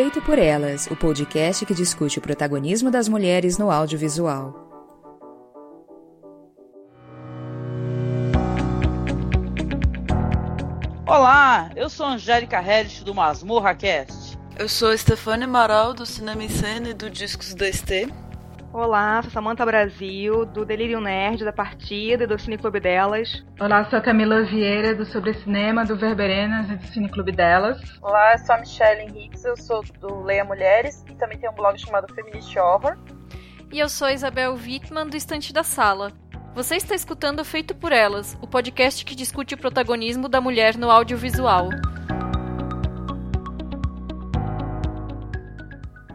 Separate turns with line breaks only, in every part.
Feito por Elas, o podcast que discute o protagonismo das mulheres no audiovisual.
Olá, eu sou Angélica Hellish do Masmorra Cast.
Eu sou Stefania Amaral do Cinema em Cena e do Discos da ST.
Olá, sou Samanta Brasil, do Delírio Nerd, da Partida e do Cineclube Delas.
Olá, sou a Camila Vieira, do Sobre Cinema, do Verberenas e do Cineclube Delas.
Olá, eu sou a Michelle Henriques, eu sou do Leia Mulheres e também tenho um blog chamado Feminist Horror.
E eu sou a Isabel Wittmann, do Estante da Sala. Você está escutando Feito por Elas, o podcast que discute o protagonismo da mulher no audiovisual.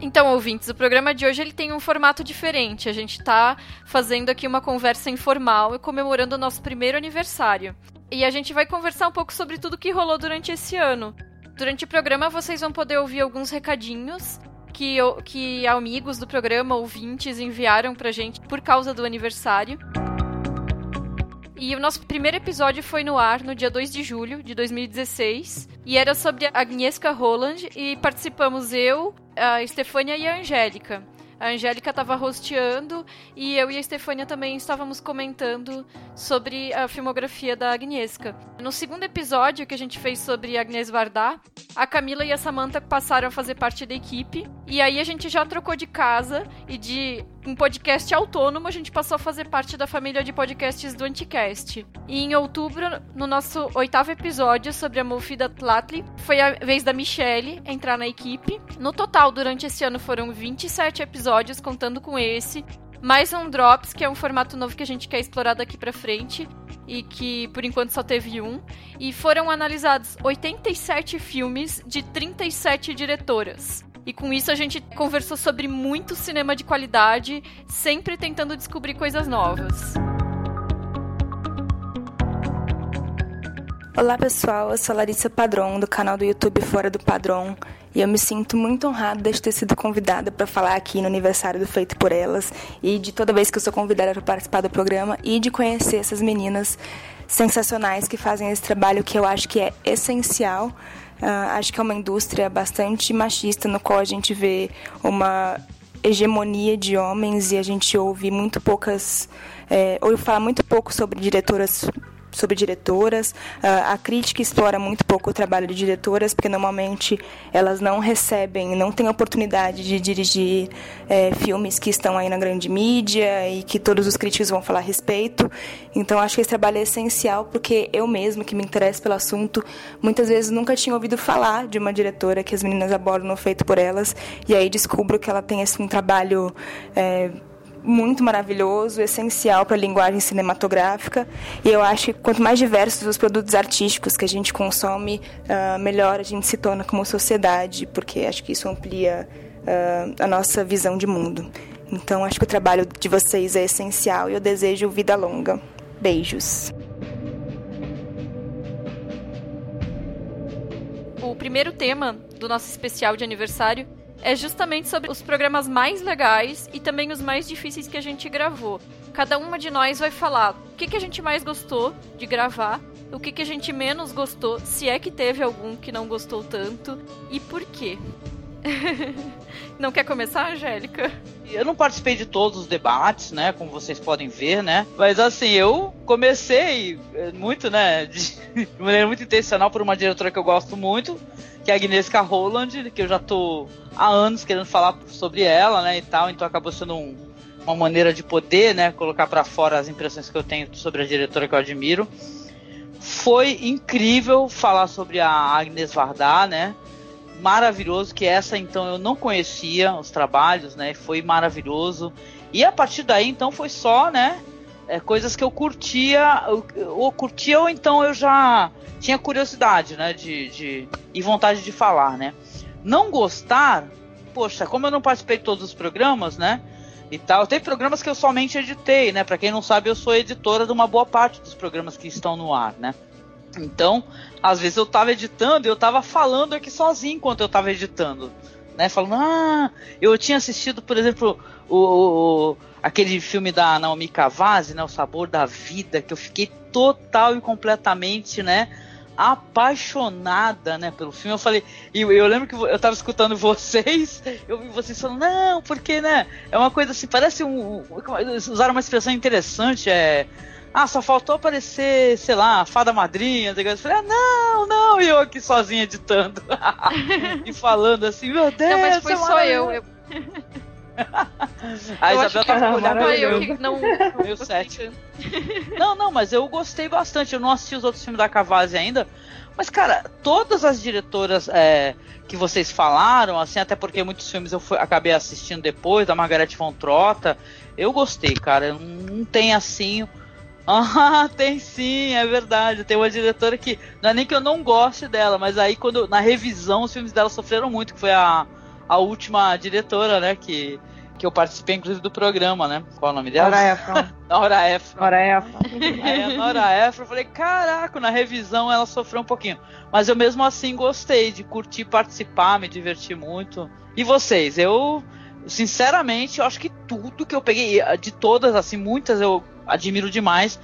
Então, ouvintes, o programa de hoje ele tem um formato diferente. A gente está fazendo aqui uma conversa informal e comemorando o nosso primeiro aniversário. E a gente vai conversar um pouco sobre tudo que rolou durante esse ano. Durante o programa vocês vão poder ouvir alguns recadinhos que, que amigos do programa, ouvintes, enviaram pra gente por causa do aniversário. E o nosso primeiro episódio foi no ar no dia 2 de julho de 2016. E era sobre a Agnieszka Holland. E participamos eu, a Stefania e a Angélica. A Angélica estava rosteando e eu e a Stefania também estávamos comentando sobre a filmografia da Agnieszka. No segundo episódio que a gente fez sobre Agnes Varda, a Camila e a Samantha passaram a fazer parte da equipe. E aí a gente já trocou de casa e de um podcast autônomo a gente passou a fazer parte da família de podcasts do Anticast. E em outubro, no nosso oitavo episódio sobre a Mofida Tlatli, foi a vez da Michelle entrar na equipe. No total, durante esse ano foram 27 episódios, contando com esse mais um Drops, que é um formato novo que a gente quer explorar daqui para frente e que por enquanto só teve um. E foram analisados 87 filmes de 37 diretoras. E com isso a gente conversou sobre muito cinema de qualidade, sempre tentando descobrir coisas novas.
Olá pessoal, eu sou Larissa Padrão, do canal do YouTube Fora do Padrão. E eu me sinto muito honrada de ter sido convidada para falar aqui no aniversário do Feito por Elas e de toda vez que eu sou convidada para participar do programa e de conhecer essas meninas sensacionais que fazem esse trabalho que eu acho que é essencial. Uh, acho que é uma indústria bastante machista no qual a gente vê uma hegemonia de homens e a gente ouve muito poucas é, ouve falar muito pouco sobre diretoras sobre diretoras. Uh, a crítica explora muito pouco o trabalho de diretoras, porque normalmente elas não recebem, não têm oportunidade de dirigir é, filmes que estão aí na grande mídia e que todos os críticos vão falar a respeito. Então, acho que esse trabalho é essencial, porque eu mesma, que me interesso pelo assunto, muitas vezes nunca tinha ouvido falar de uma diretora que as meninas abordam no Feito por Elas, e aí descubro que ela tem esse um trabalho. É, muito maravilhoso, essencial para a linguagem cinematográfica. E eu acho que quanto mais diversos os produtos artísticos que a gente consome, uh, melhor a gente se torna como sociedade, porque acho que isso amplia uh, a nossa visão de mundo. Então, acho que o trabalho de vocês é essencial e eu desejo vida longa. Beijos.
O primeiro tema do nosso especial de aniversário é justamente sobre os programas mais legais e também os mais difíceis que a gente gravou. Cada uma de nós vai falar o que, que a gente mais gostou de gravar, o que, que a gente menos gostou, se é que teve algum que não gostou tanto e por quê. não quer começar, Angélica?
Eu não participei de todos os debates, né? Como vocês podem ver, né? Mas assim, eu comecei eh, muito, né? De, de maneira muito intencional por uma diretora que eu gosto muito, que é a Agnieszka Holland, que eu já tô há anos querendo falar sobre ela, né, e tal, então acabou sendo um, uma maneira de poder, né, colocar para fora as impressões que eu tenho sobre a diretora que eu admiro. Foi incrível falar sobre a Agnes Varda, né? Maravilhoso, que essa então eu não conhecia os trabalhos, né? Foi maravilhoso. E a partir daí então foi só, né? É, coisas que eu curtia, ou curtia ou então eu já tinha curiosidade, né? De, de, e vontade de falar, né? Não gostar, poxa, como eu não participei de todos os programas, né? E tal, tem programas que eu somente editei, né? Para quem não sabe, eu sou editora de uma boa parte dos programas que estão no ar, né? Então, às vezes eu tava editando e eu tava falando aqui sozinho enquanto eu tava editando. Né, falando, ah, eu tinha assistido, por exemplo, o, o, aquele filme da Naomi Cavazzi, né, O Sabor da Vida, que eu fiquei total e completamente, né, apaixonada, né, pelo filme. Eu falei, e eu, eu, lembro que eu tava escutando vocês, eu vi vocês falando, não, porque, né, é uma coisa assim, parece um, usaram uma expressão interessante, é ah, só faltou aparecer, sei lá, a fada madrinha. Eu falei, ah, não, não, e eu aqui sozinha editando. e falando assim, meu Deus. Não,
mas foi é só eu. eu...
a eu Isabel tava olhando
pra eu que não.
Meu set. Não, não, mas eu gostei bastante. Eu não assisti os outros filmes da Cavazzi ainda. Mas, cara, todas as diretoras é, que vocês falaram, assim, até porque muitos filmes eu fui, acabei assistindo depois, da Margaret von Trotta, eu gostei, cara. Não tem assim ah, tem sim, é verdade. Tem uma diretora que. Não é nem que eu não goste dela, mas aí quando na revisão os filmes dela sofreram muito, que foi a, a última diretora, né? Que, que eu participei, inclusive, do programa, né? Qual é o nome dela?
Nora Ephron.
Nora Ephron.
Nora Ephron.
Aí a Nora Ephron, eu falei, caraca, na revisão ela sofreu um pouquinho. Mas eu mesmo assim gostei de curtir participar, me divertir muito. E vocês? Eu, sinceramente, eu acho que tudo que eu peguei, de todas, assim, muitas eu admiro demais.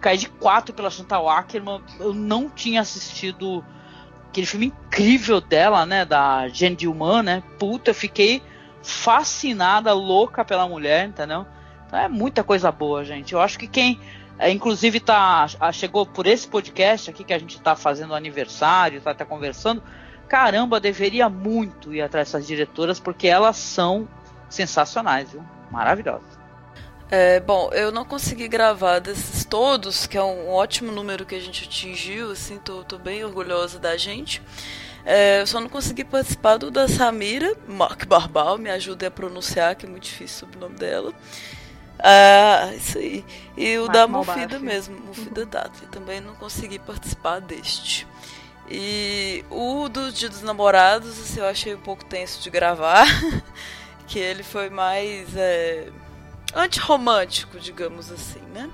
Caí de quatro pela Chantal Ackerman. Eu não tinha assistido aquele filme incrível dela, né? Da Jeanne Dillman, né? Puta, eu fiquei fascinada, louca pela mulher, entendeu? Então é muita coisa boa, gente. Eu acho que quem, é, inclusive, tá, chegou por esse podcast aqui que a gente tá fazendo aniversário, tá até conversando. Caramba, deveria muito ir atrás dessas diretoras, porque elas são sensacionais, viu? Maravilhosas.
É, bom, eu não consegui gravar desses todos, que é um ótimo número que a gente atingiu, assim, tô, tô bem orgulhosa da gente. É, eu só não consegui participar do da Samira, Mark Barbal, me ajude a pronunciar, que é muito difícil o nome dela. Ah, isso aí. E o Mark da Mufida mesmo, Mufida Tati. Também não consegui participar deste. E o do Dia dos Namorados, assim, eu achei um pouco tenso de gravar, que ele foi mais. É antirromântico, digamos assim, né?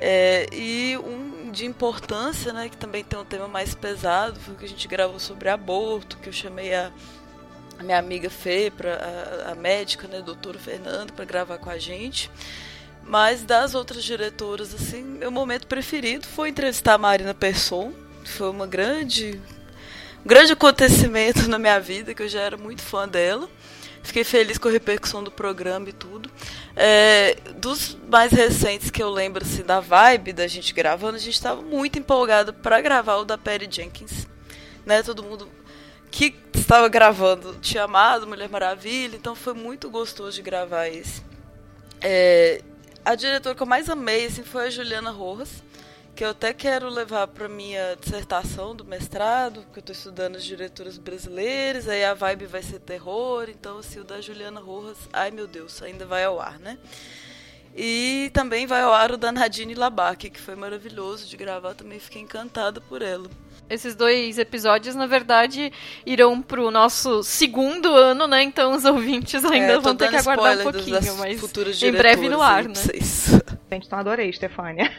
É, e um de importância, né, que também tem um tema mais pesado, foi o que a gente gravou sobre aborto, que eu chamei a, a minha amiga Fê, pra, a, a médica, né, doutora Fernanda, para gravar com a gente. Mas das outras diretoras, assim, meu momento preferido foi entrevistar a Marina Persson. Foi uma grande, um grande acontecimento na minha vida, que eu já era muito fã dela. Fiquei feliz com a repercussão do programa e tudo. É, dos mais recentes que eu lembro assim, da vibe da gente gravando, a gente estava muito empolgado para gravar o da Perry Jenkins. Né? Todo mundo que estava gravando tinha amado Mulher Maravilha, então foi muito gostoso de gravar esse. É, a diretora que eu mais amei assim, foi a Juliana Rojas que eu até quero levar para minha dissertação do mestrado, porque eu estou estudando as diretoras brasileiras, aí a vibe vai ser terror, então assim, o da Juliana Rojas, ai meu Deus, ainda vai ao ar, né? E também vai ao ar o da Nadine Labac, que foi maravilhoso de gravar, também fiquei encantada por ela.
Esses dois episódios, na verdade, irão pro nosso segundo ano, né? Então os ouvintes ainda é, vão ter que aguardar um pouquinho, mas em breve no ar, né?
Então adorei, Stefânia.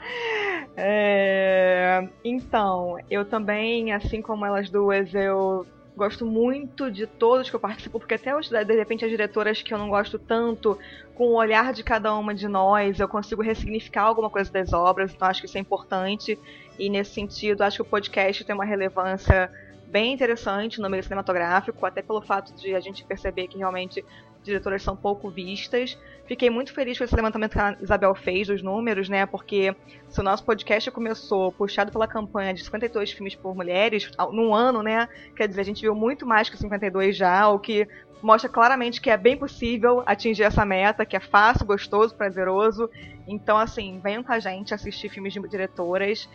é, então, eu também, assim como elas duas, eu gosto muito de todos que eu participo, porque até de repente as diretoras que eu não gosto tanto, com o olhar de cada uma de nós, eu consigo ressignificar alguma coisa das obras, então acho que isso é importante. E nesse sentido, acho que o podcast tem uma relevância bem interessante no meio cinematográfico, até pelo fato de a gente perceber que realmente diretoras são pouco vistas. Fiquei muito feliz com esse levantamento que a Isabel fez dos números, né? Porque se o nosso podcast começou puxado pela campanha de 52 filmes por mulheres num ano, né? Quer dizer, a gente viu muito mais que 52 já, o que mostra claramente que é bem possível atingir essa meta, que é fácil, gostoso, prazeroso. Então, assim, venham com a gente assistir filmes de diretoras.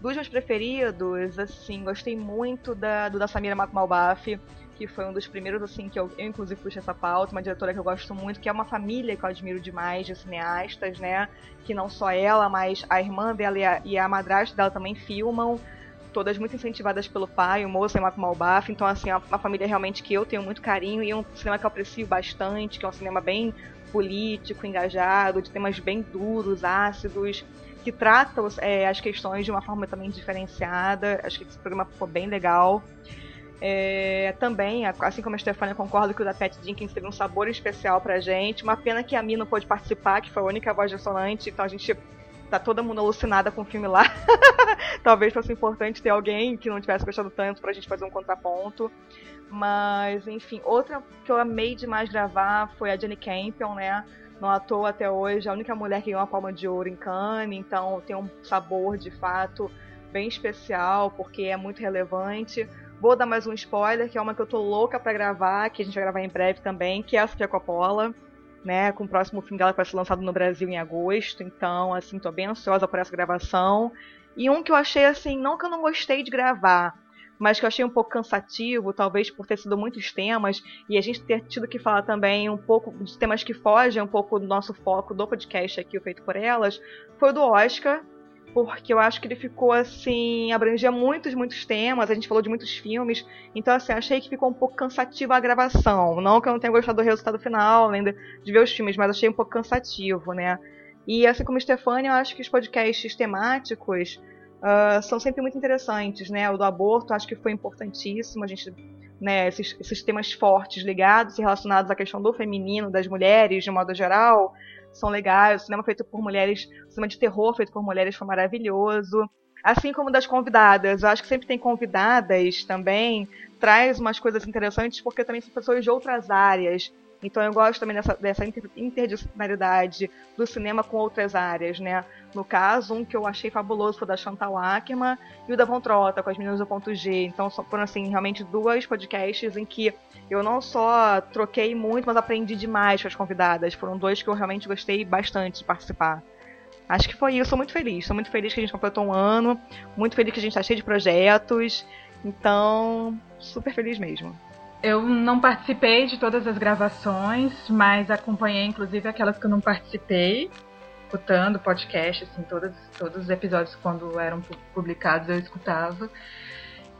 Dos meus preferidos, assim, gostei muito da, do da Samira Malbaf, que foi um dos primeiros, assim, que eu, eu inclusive puxei essa pauta, uma diretora que eu gosto muito, que é uma família que eu admiro demais de cineastas, né? Que não só ela, mas a irmã dela e a, e a madrasta dela também filmam todas muito incentivadas pelo pai, o moço e o Malbaf. Então, assim, é uma família realmente que eu tenho muito carinho e é um cinema que eu aprecio bastante, que é um cinema bem político, engajado, de temas bem duros, ácidos, que trata é, as questões de uma forma também diferenciada. Acho que esse programa ficou bem legal. É, também, assim como a Stefania, concordo que o da Pat Jenkins teve um sabor especial pra gente. Uma pena que a Mi não pôde participar, que foi a única voz ressonante, então a gente tá todo mundo alucinada com o filme lá. Talvez fosse importante ter alguém que não tivesse gostado tanto pra gente fazer um contraponto. Mas, enfim, outra que eu amei demais gravar foi a Jenny Campion, né? Não à toa até hoje, a única mulher que ganhou uma palma de ouro em Cannes, então tem um sabor de fato bem especial, porque é muito relevante. Vou dar mais um spoiler, que é uma que eu tô louca para gravar, que a gente vai gravar em breve também, que é a Sofia Coppola né, com o próximo filme dela que vai ser lançado no Brasil em agosto, então, assim, tô bem ansiosa por essa gravação. E um que eu achei, assim, não que eu não gostei de gravar, mas que eu achei um pouco cansativo, talvez por ter sido muitos temas, e a gente ter tido que falar também um pouco de temas que fogem um pouco do nosso foco do podcast aqui, o Feito por Elas, foi o do Oscar, porque eu acho que ele ficou assim, abrangia muitos, muitos temas, a gente falou de muitos filmes, então assim, achei que ficou um pouco cansativa a gravação. Não que eu não tenha gostado do resultado final, além de, de ver os filmes, mas achei um pouco cansativo, né? E assim como Stefania, eu acho que os podcasts temáticos uh, são sempre muito interessantes, né? O do aborto acho que foi importantíssimo, a gente, né, esses, esses temas fortes ligados e relacionados à questão do feminino, das mulheres, de modo geral, são legais. O cinema feito por mulheres, o cinema de terror feito por mulheres foi maravilhoso. Assim como das convidadas. Eu acho que sempre tem convidadas também, traz umas coisas interessantes, porque também são pessoas de outras áreas. Então eu gosto também dessa, dessa interdisciplinaridade do cinema com outras áreas, né? No caso, um que eu achei fabuloso foi o da Chantal Ackerman e o da Von Trota, com as meninas do ponto G. Então foram, assim, realmente duas podcasts em que eu não só troquei muito, mas aprendi demais com as convidadas. Foram dois que eu realmente gostei bastante de participar. Acho que foi isso, sou muito feliz. Sou muito feliz que a gente completou um ano, muito feliz que a gente está cheio de projetos. Então, super feliz mesmo.
Eu não participei de todas as gravações, mas acompanhei inclusive aquelas que eu não participei, escutando podcast, assim, todos, todos os episódios quando eram publicados eu escutava.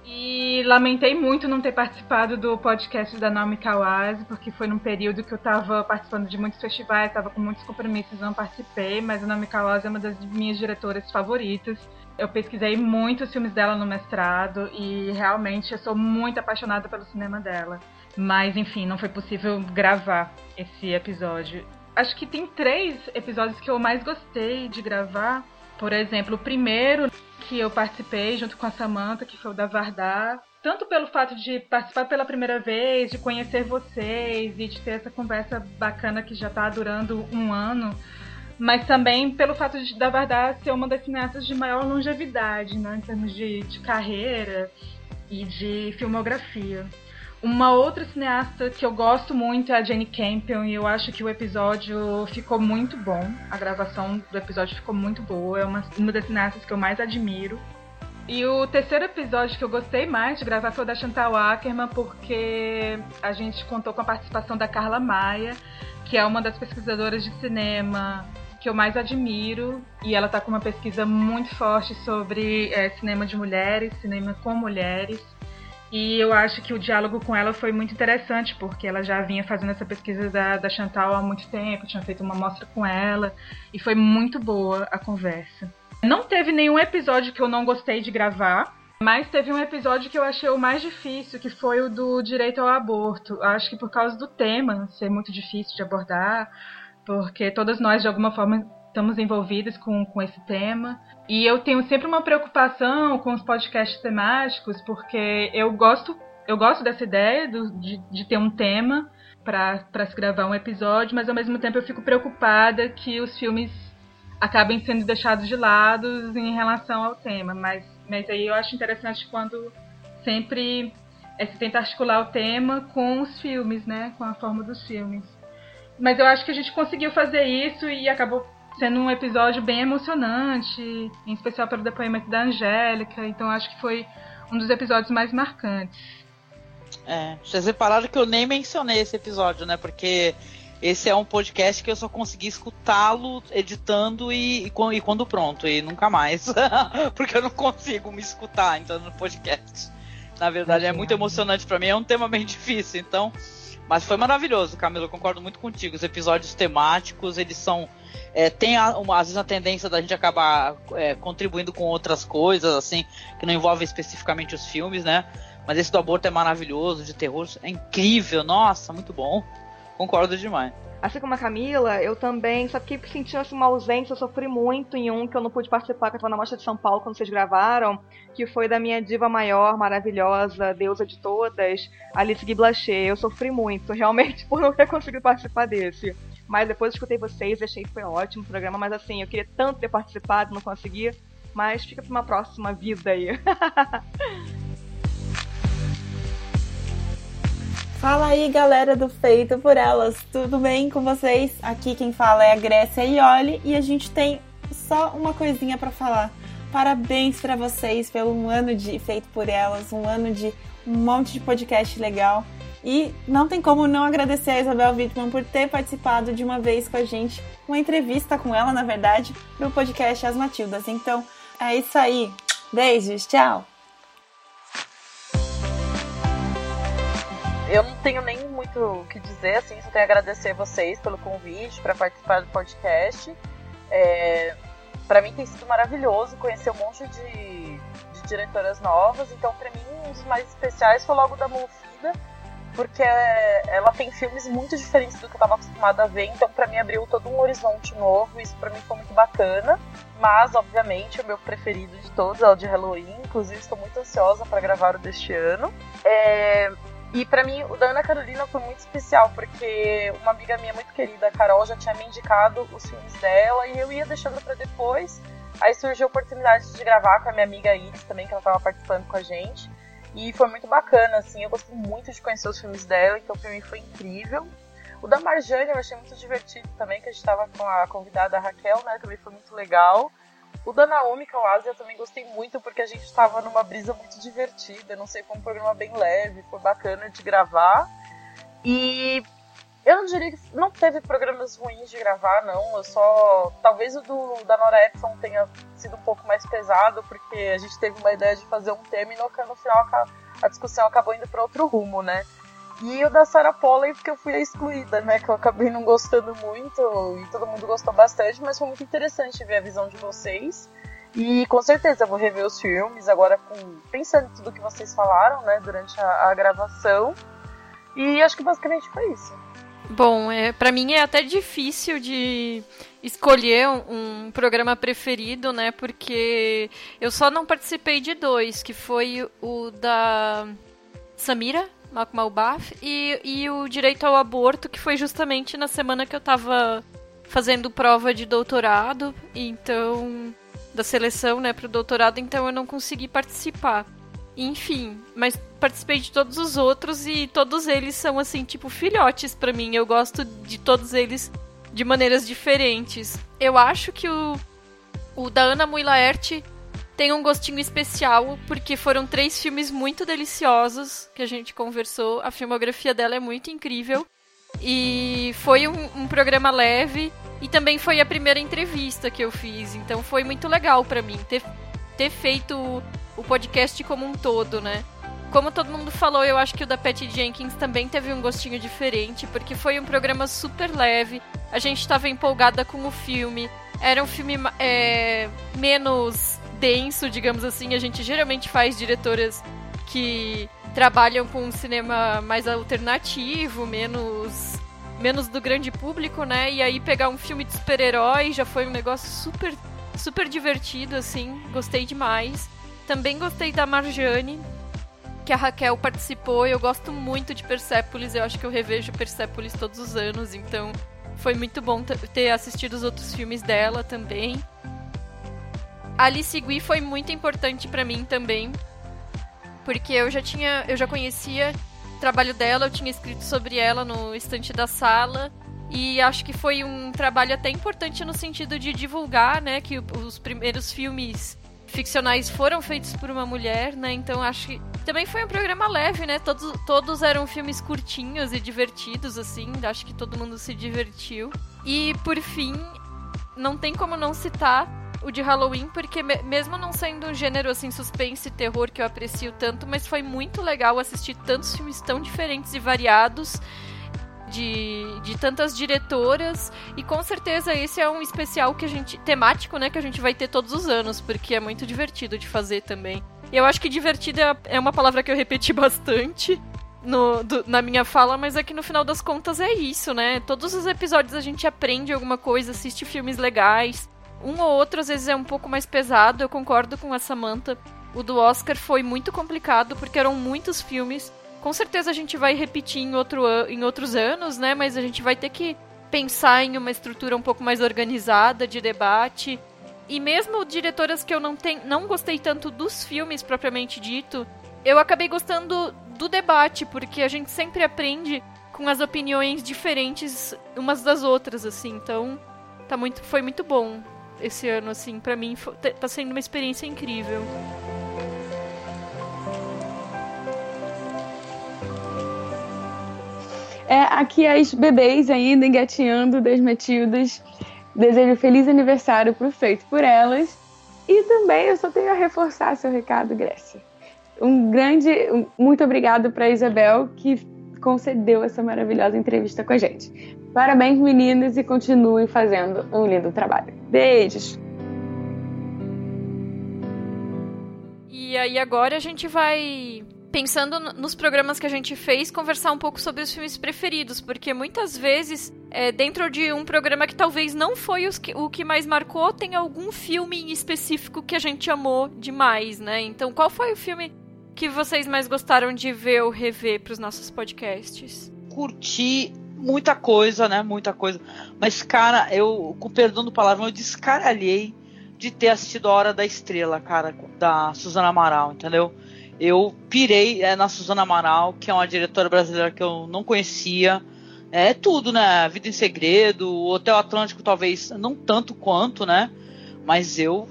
E lamentei muito não ter participado do podcast da Naomi Kawase, porque foi num período que eu estava participando de muitos festivais, estava com muitos compromissos, não participei, mas a Naomi Kawase é uma das minhas diretoras favoritas. Eu pesquisei muitos filmes dela no mestrado e realmente eu sou muito apaixonada pelo cinema dela. Mas enfim, não foi possível gravar esse episódio. Acho que tem três episódios que eu mais gostei de gravar. Por exemplo, o primeiro que eu participei junto com a Samantha, que foi o da Vardar. Tanto pelo fato de participar pela primeira vez, de conhecer vocês e de ter essa conversa bacana que já está durando um ano mas também pelo fato de da Vardar ser uma das cineastas de maior longevidade, né, em termos de, de carreira e de filmografia. Uma outra cineasta que eu gosto muito é a Jenny Campion e eu acho que o episódio ficou muito bom. A gravação do episódio ficou muito boa. É uma, uma das cineastas que eu mais admiro. E o terceiro episódio que eu gostei mais de gravar foi o da Chantal Ackerman, porque a gente contou com a participação da Carla Maia, que é uma das pesquisadoras de cinema que eu mais admiro e ela está com uma pesquisa muito forte sobre é, cinema de mulheres, cinema com mulheres. E eu acho que o diálogo com ela foi muito interessante, porque ela já vinha fazendo essa pesquisa da, da Chantal há muito tempo, tinha feito uma mostra com ela, e foi muito boa a conversa. Não teve nenhum episódio que eu não gostei de gravar, mas teve um episódio que eu achei o mais difícil, que foi o do direito ao aborto. Acho que por causa do tema ser muito difícil de abordar, porque todas nós, de alguma forma, estamos envolvidas com, com esse tema. E eu tenho sempre uma preocupação com os podcasts temáticos, porque eu gosto, eu gosto dessa ideia do, de, de ter um tema para se gravar um episódio, mas ao mesmo tempo eu fico preocupada que os filmes acabem sendo deixados de lado em relação ao tema. Mas, mas aí eu acho interessante quando sempre é se tentar articular o tema com os filmes, né? Com a forma dos filmes. Mas eu acho que a gente conseguiu fazer isso e acabou sendo um episódio bem emocionante, em especial pelo depoimento da Angélica. Então acho que foi um dos episódios mais marcantes.
É, vocês repararam que eu nem mencionei esse episódio, né? Porque esse é um podcast que eu só consegui escutá-lo editando e, e, e, quando pronto, e nunca mais. Porque eu não consigo me escutar então no podcast. Na verdade, é muito emocionante para mim, é um tema bem difícil, então. Mas foi maravilhoso, Camila, eu concordo muito contigo. Os episódios temáticos, eles são. É, tem a, uma, às vezes a tendência da gente acabar é, contribuindo com outras coisas, assim, que não envolvem especificamente os filmes, né? Mas esse do aborto é maravilhoso, de terror, é incrível, nossa, muito bom. Concordo demais.
Assim como a Camila, eu também só fiquei sentindo assim, uma ausência, eu sofri muito em um que eu não pude participar, que eu estava na Mostra de São Paulo quando vocês gravaram, que foi da minha diva maior, maravilhosa, deusa de todas, Alice Guy Blaché. Eu sofri muito, realmente, por não ter conseguido participar desse. Mas depois escutei vocês achei que foi ótimo o programa, mas assim, eu queria tanto ter participado, não consegui. Mas fica para uma próxima vida aí.
Fala aí, galera do Feito por Elas, tudo bem com vocês? Aqui quem fala é a Grécia Ioli e a gente tem só uma coisinha para falar. Parabéns para vocês pelo um ano de Feito por Elas, um ano de um monte de podcast legal. E não tem como não agradecer a Isabel Wittmann por ter participado de uma vez com a gente, uma entrevista com ela, na verdade, no podcast As Matildas. Então, é isso aí. Beijos, tchau!
eu não tenho nem muito o que dizer, assim, só tenho a agradecer vocês pelo convite para participar do podcast. É, para mim tem sido maravilhoso conhecer um monte de, de diretoras novas, então para mim um dos mais especiais foi logo da Monfida, porque ela tem filmes muito diferentes do que eu estava acostumada a ver, então para mim abriu todo um horizonte novo, isso para mim foi muito bacana. Mas, obviamente, o meu preferido de todos é o de Halloween, inclusive estou muito ansiosa para gravar o deste ano. É, e para mim, o da Ana Carolina foi muito especial, porque uma amiga minha muito querida, a Carol, já tinha me indicado os filmes dela e eu ia deixando para depois. Aí surgiu a oportunidade de gravar com a minha amiga Iris também, que ela estava participando com a gente. E foi muito bacana, assim, eu gostei muito de conhecer os filmes dela, então para mim foi incrível. O da Marjane eu achei muito divertido também, que a gente estava com a convidada Raquel, né, também foi muito legal. O da Naomi Kawase eu também gostei muito porque a gente estava numa brisa muito divertida. Não sei, foi um programa bem leve, foi bacana de gravar. E eu não diria que não teve programas ruins de gravar, não. Eu só. Talvez o do, da Nora Epson tenha sido um pouco mais pesado, porque a gente teve uma ideia de fazer um tema e no, no final a discussão acabou indo para outro rumo, né? E o da Sarah Polley, porque eu fui a excluída, né? Que eu acabei não gostando muito e todo mundo gostou bastante, mas foi muito interessante ver a visão de vocês. E com certeza vou rever os filmes agora com, pensando em tudo que vocês falaram, né, durante a, a gravação. E acho que basicamente foi isso.
Bom, é, para mim é até difícil de escolher um, um, programa preferido, né? Porque eu só não participei de dois, que foi o da Samira, Malcolm Albaf, e, e o direito ao aborto, que foi justamente na semana que eu tava fazendo prova de doutorado, então da seleção, né, para o doutorado, então eu não consegui participar. Enfim, mas participei de todos os outros e todos eles são assim, tipo filhotes para mim. Eu gosto de todos eles de maneiras diferentes. Eu acho que o o da Ana Mui Laerte tem um gostinho especial, porque foram três filmes muito deliciosos que a gente conversou. A filmografia dela é muito incrível. E foi um, um programa leve. E também foi a primeira entrevista que eu fiz. Então foi muito legal para mim ter, ter feito o podcast como um todo, né? Como todo mundo falou, eu acho que o da Patty Jenkins também teve um gostinho diferente, porque foi um programa super leve. A gente estava empolgada com o filme. Era um filme é, menos denso, digamos assim. A gente geralmente faz diretoras que trabalham com um cinema mais alternativo, menos menos do grande público, né? E aí pegar um filme de super-herói já foi um negócio super super divertido assim, gostei demais. Também gostei da Marjane, que a Raquel participou. Eu gosto muito de Persepolis, eu acho que eu revejo Persepolis todos os anos, então foi muito bom ter assistido os outros filmes dela também. Alice Gui foi muito importante para mim também. porque eu já tinha, eu já conhecia o trabalho dela, eu tinha escrito sobre ela no estante da sala. E acho que foi um trabalho até importante no sentido de divulgar, né, que os primeiros filmes ficcionais foram feitos por uma mulher, né? Então acho que também foi um programa leve, né? Todos, todos eram filmes curtinhos e divertidos, assim. Acho que todo mundo se divertiu. E por fim, não tem como não citar o de Halloween, porque mesmo não sendo um gênero assim suspense e terror que eu aprecio tanto, mas foi muito legal assistir tantos filmes tão diferentes e variados de, de tantas diretoras e com certeza esse é um especial que a gente temático, né, que a gente vai ter todos os anos, porque é muito divertido de fazer também. Eu acho que divertido é, é uma palavra que eu repeti bastante. No, do, na minha fala, mas é que no final das contas é isso, né? Todos os episódios a gente aprende alguma coisa, assiste filmes legais. Um ou outro às vezes é um pouco mais pesado, eu concordo com a Samantha. O do Oscar foi muito complicado porque eram muitos filmes com certeza a gente vai repetir em, outro, em outros anos, né? Mas a gente vai ter que pensar em uma estrutura um pouco mais organizada de debate. E mesmo diretoras que eu não, tem, não gostei tanto dos filmes propriamente dito, eu acabei gostando do debate, porque a gente sempre aprende com as opiniões diferentes umas das outras, assim. Então, tá muito, foi muito bom esse ano, assim. para mim, tá sendo uma experiência incrível.
É, aqui as bebês ainda engatinhando das Matildas. Desejo feliz aniversário pro Feito por Elas. E também eu só tenho a reforçar seu recado, Grécia. Um grande muito obrigado para Isabel que concedeu essa maravilhosa entrevista com a gente. Parabéns, meninas, e continuem fazendo um lindo trabalho. Beijos!
E aí agora a gente vai pensando nos programas que a gente fez, conversar um pouco sobre os filmes preferidos, porque muitas vezes, é, dentro de um programa que talvez não foi que, o que mais marcou, tem algum filme específico que a gente amou demais, né? Então, qual foi o filme que vocês mais gostaram de ver ou rever para os nossos podcasts?
Curti muita coisa, né? Muita coisa. Mas, cara, eu, com perdão do palavrão, eu descaralhei de ter assistido A Hora da Estrela, cara, da Suzana Amaral, entendeu? Eu pirei é, na Suzana Amaral, que é uma diretora brasileira que eu não conhecia. É tudo, né? Vida em Segredo, Hotel Atlântico talvez não tanto quanto, né? Mas eu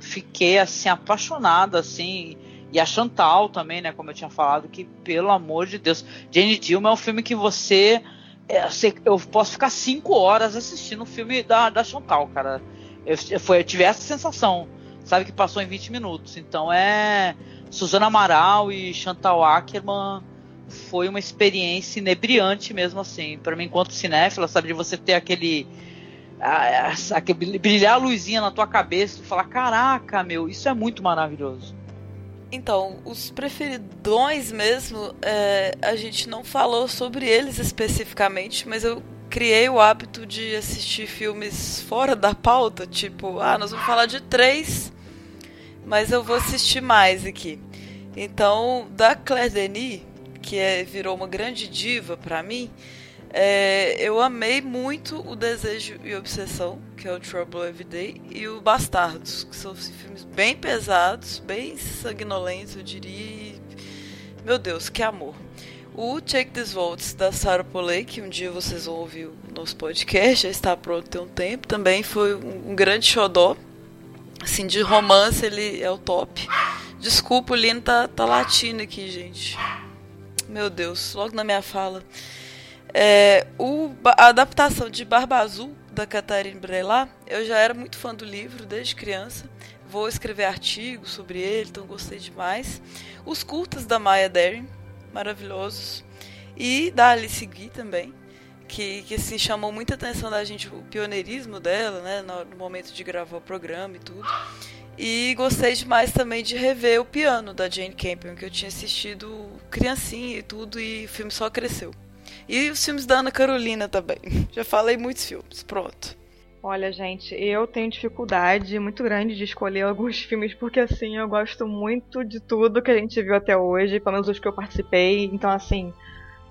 fiquei assim apaixonada assim e a Chantal também, né? Como eu tinha falado, que pelo amor de Deus, Jane Dillman é um filme que você, é, eu posso ficar cinco horas assistindo o filme da, da Chantal, cara. Eu, foi, eu tive essa sensação, sabe que passou em 20 minutos. Então é Suzana Amaral e Chantal Ackerman foi uma experiência inebriante mesmo assim. Para mim, enquanto cinéfila, sabe, de você ter aquele, aquele brilhar a luzinha na tua cabeça e falar: caraca, meu, isso é muito maravilhoso.
Então, os preferidões mesmo, é, a gente não falou sobre eles especificamente, mas eu criei o hábito de assistir filmes fora da pauta, tipo, ah, nós vamos falar de três mas eu vou assistir mais aqui. Então, da Claire Denis, que é, virou uma grande diva para mim, é, eu amei muito o Desejo e Obsessão, que é o Trouble Every Day, e o Bastardos, que são filmes bem pesados, bem sanguinolentos, eu diria. Meu Deus, que amor. O Take This Volts da Sarah Polley, que um dia vocês vão ouvir o nosso podcast, já está pronto tem um tempo, também foi um, um grande xodó Assim, de romance ele é o top. Desculpa, o Lino tá, tá latindo aqui, gente. Meu Deus, logo na minha fala. É, o, a adaptação de Barba Azul, da Catarina Brelat, eu já era muito fã do livro desde criança. Vou escrever artigos sobre ele, então gostei demais. Os curtas da Maya Deren, maravilhosos. E da Alice Guy também que, que assim, chamou muita atenção da gente o pioneirismo dela, né, no, momento de gravar o programa e tudo. E gostei demais também de rever o piano da Jane Campion, que eu tinha assistido criancinha e tudo, e o filme só cresceu. E os filmes da Ana Carolina também. Já falei muitos filmes, pronto.
Olha, gente, eu tenho dificuldade muito grande de escolher alguns filmes, porque assim, eu gosto muito de tudo que a gente viu até hoje, pelo menos os que eu participei. Então, assim,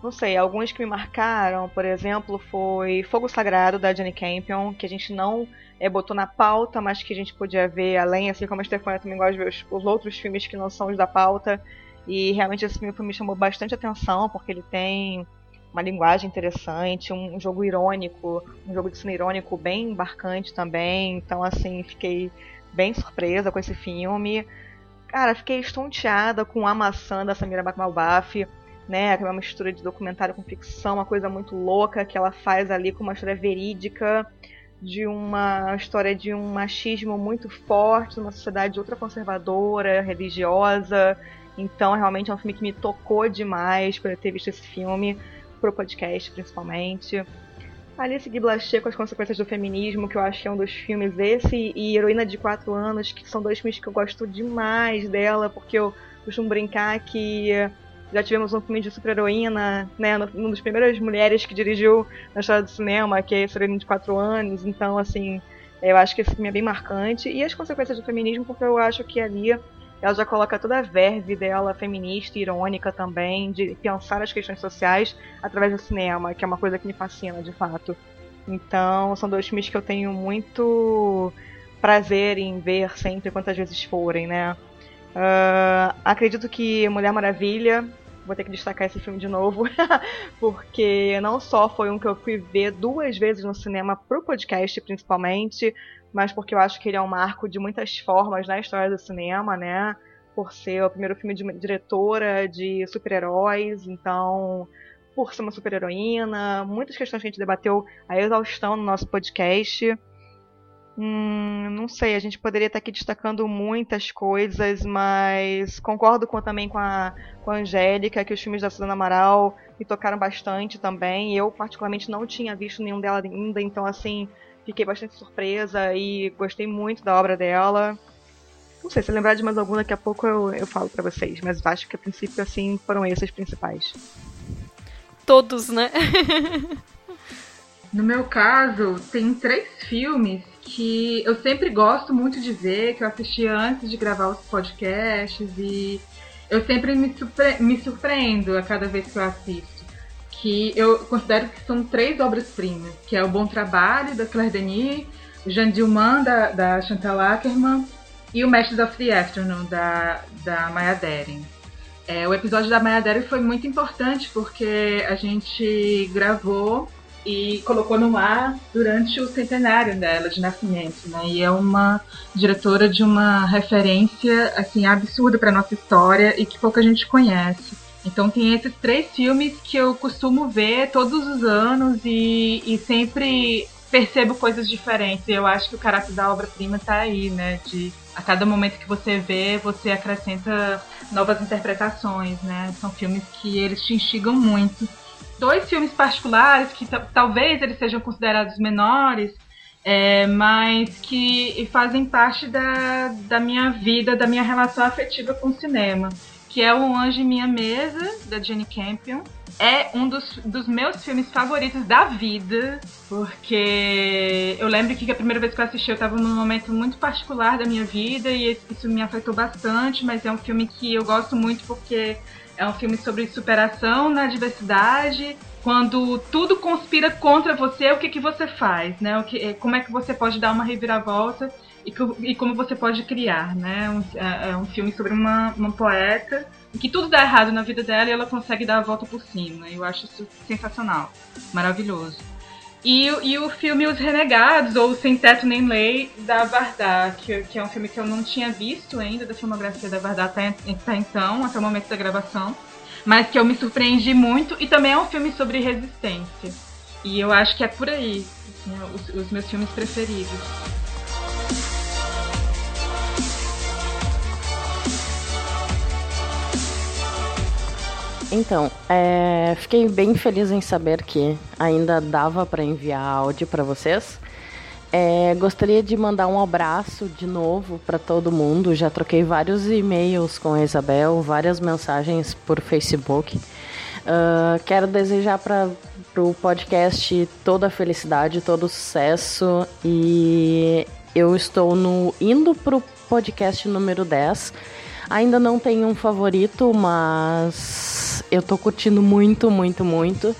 não sei, alguns que me marcaram, por exemplo, foi Fogo Sagrado da Jenny Campion, que a gente não é, botou na pauta, mas que a gente podia ver além, assim como a Stefania também gosta de ver os, os, outros filmes que não são os da pauta. E realmente esse filme me chamou bastante atenção, porque ele tem uma linguagem interessante, um jogo irônico, um jogo de cine irônico bem embarcante também. Então, assim, fiquei bem surpresa com esse filme. Cara, fiquei estonteada com a maçã da Samira Bakmalbaf, né? Que é uma mistura de documentário com ficção, uma coisa muito louca que ela faz ali com uma história verídica de uma história de um machismo muito forte numa sociedade ultraconservadora, religiosa. Então, realmente é um filme que me tocou demais por eu ter visto esse filme pro podcast, principalmente. Alice Guy Blaché com as consequências do feminismo, que eu acho que é um dos filmes esse, e Heroína de 4 anos, que são dois filmes que eu gosto demais dela, porque eu costumo brincar que já tivemos um filme de super-heroína, né, uma das primeiras mulheres que dirigiu na história do cinema, que é Heroína de 4 anos, então, assim, eu acho que esse filme é bem marcante, e as consequências do feminismo, porque eu acho que ali ela já coloca toda a verve dela feminista irônica também, de pensar as questões sociais através do cinema, que é uma coisa que me fascina de fato. Então, são dois filmes que eu tenho muito prazer em ver sempre, quantas vezes forem, né? Uh, acredito que Mulher Maravilha, vou ter que destacar esse filme de novo, porque não só foi um que eu fui ver duas vezes no cinema pro podcast, principalmente, mas porque eu acho que ele é um marco de muitas formas na história do cinema, né? Por ser o primeiro filme de diretora de super-heróis, então, por ser uma super-heroína, muitas questões que a gente debateu a exaustão no nosso podcast. Hum, não sei, a gente poderia estar aqui destacando muitas coisas, mas concordo com, também com a, com a Angélica que os filmes da Susana Amaral me tocaram bastante também. Eu, particularmente, não tinha visto nenhum dela ainda, então, assim, Fiquei bastante surpresa e gostei muito da obra dela. Não sei, se lembrar de mais algum, daqui a pouco eu, eu falo para vocês, mas acho que a princípio, assim, foram esses principais.
Todos, né?
no meu caso, tem três filmes que eu sempre gosto muito de ver, que eu assisti antes de gravar os podcasts e eu sempre me, surpre me surpreendo a cada vez que eu assisto que eu considero que são três obras-primas, que é O Bom Trabalho, da Claire Denis, Jean Dillman, da, da Chantal Ackerman, e O Masters of the Afternoon, da, da Maya Deren. É, o episódio da Maya Deren foi muito importante, porque a gente gravou e colocou no ar durante o centenário dela de nascimento, né? E é uma diretora de uma referência assim absurda para nossa história e que pouca gente conhece. Então tem esses três filmes que eu costumo ver todos os anos e, e sempre percebo coisas diferentes. Eu acho que o caráter da obra-prima está aí, né? De a cada momento que você vê, você acrescenta novas interpretações, né? São filmes que eles te instigam muito. Dois filmes particulares que talvez eles sejam considerados menores, é, mas que fazem parte da, da minha vida, da minha relação afetiva com o cinema que é O Anjo em Minha Mesa, da Jenny Campion. É um dos, dos meus filmes favoritos da vida, porque eu lembro que a primeira vez que eu assisti eu estava num momento muito particular da minha vida e isso me afetou bastante, mas é um filme que eu gosto muito porque é um filme sobre superação na diversidade. Quando tudo conspira contra você, o que, que você faz, né? O que, como é que você pode dar uma reviravolta e, e como você pode criar, né? Um, é, é, um filme sobre uma, uma poeta que tudo dá errado na vida dela e ela consegue dar a volta por cima. Eu acho isso sensacional, maravilhoso. E, e o filme Os Renegados, ou Sem Teto Nem Lei, da Vardar, que, que é um filme que eu não tinha visto ainda da filmografia da Vardar até, até então, até o momento da gravação, mas que eu me surpreendi muito, e também é um filme sobre resistência. E eu acho que é por aí, assim, os, os meus filmes preferidos.
Então, é, fiquei bem feliz em saber que ainda dava para enviar áudio para vocês. É, gostaria de mandar um abraço de novo para todo mundo. Já troquei vários e-mails com a Isabel, várias mensagens por Facebook. Uh, quero desejar para o podcast toda a felicidade, todo o sucesso. E eu estou no, indo para o podcast número 10 Ainda não tenho um favorito, mas eu tô curtindo muito, muito, muito.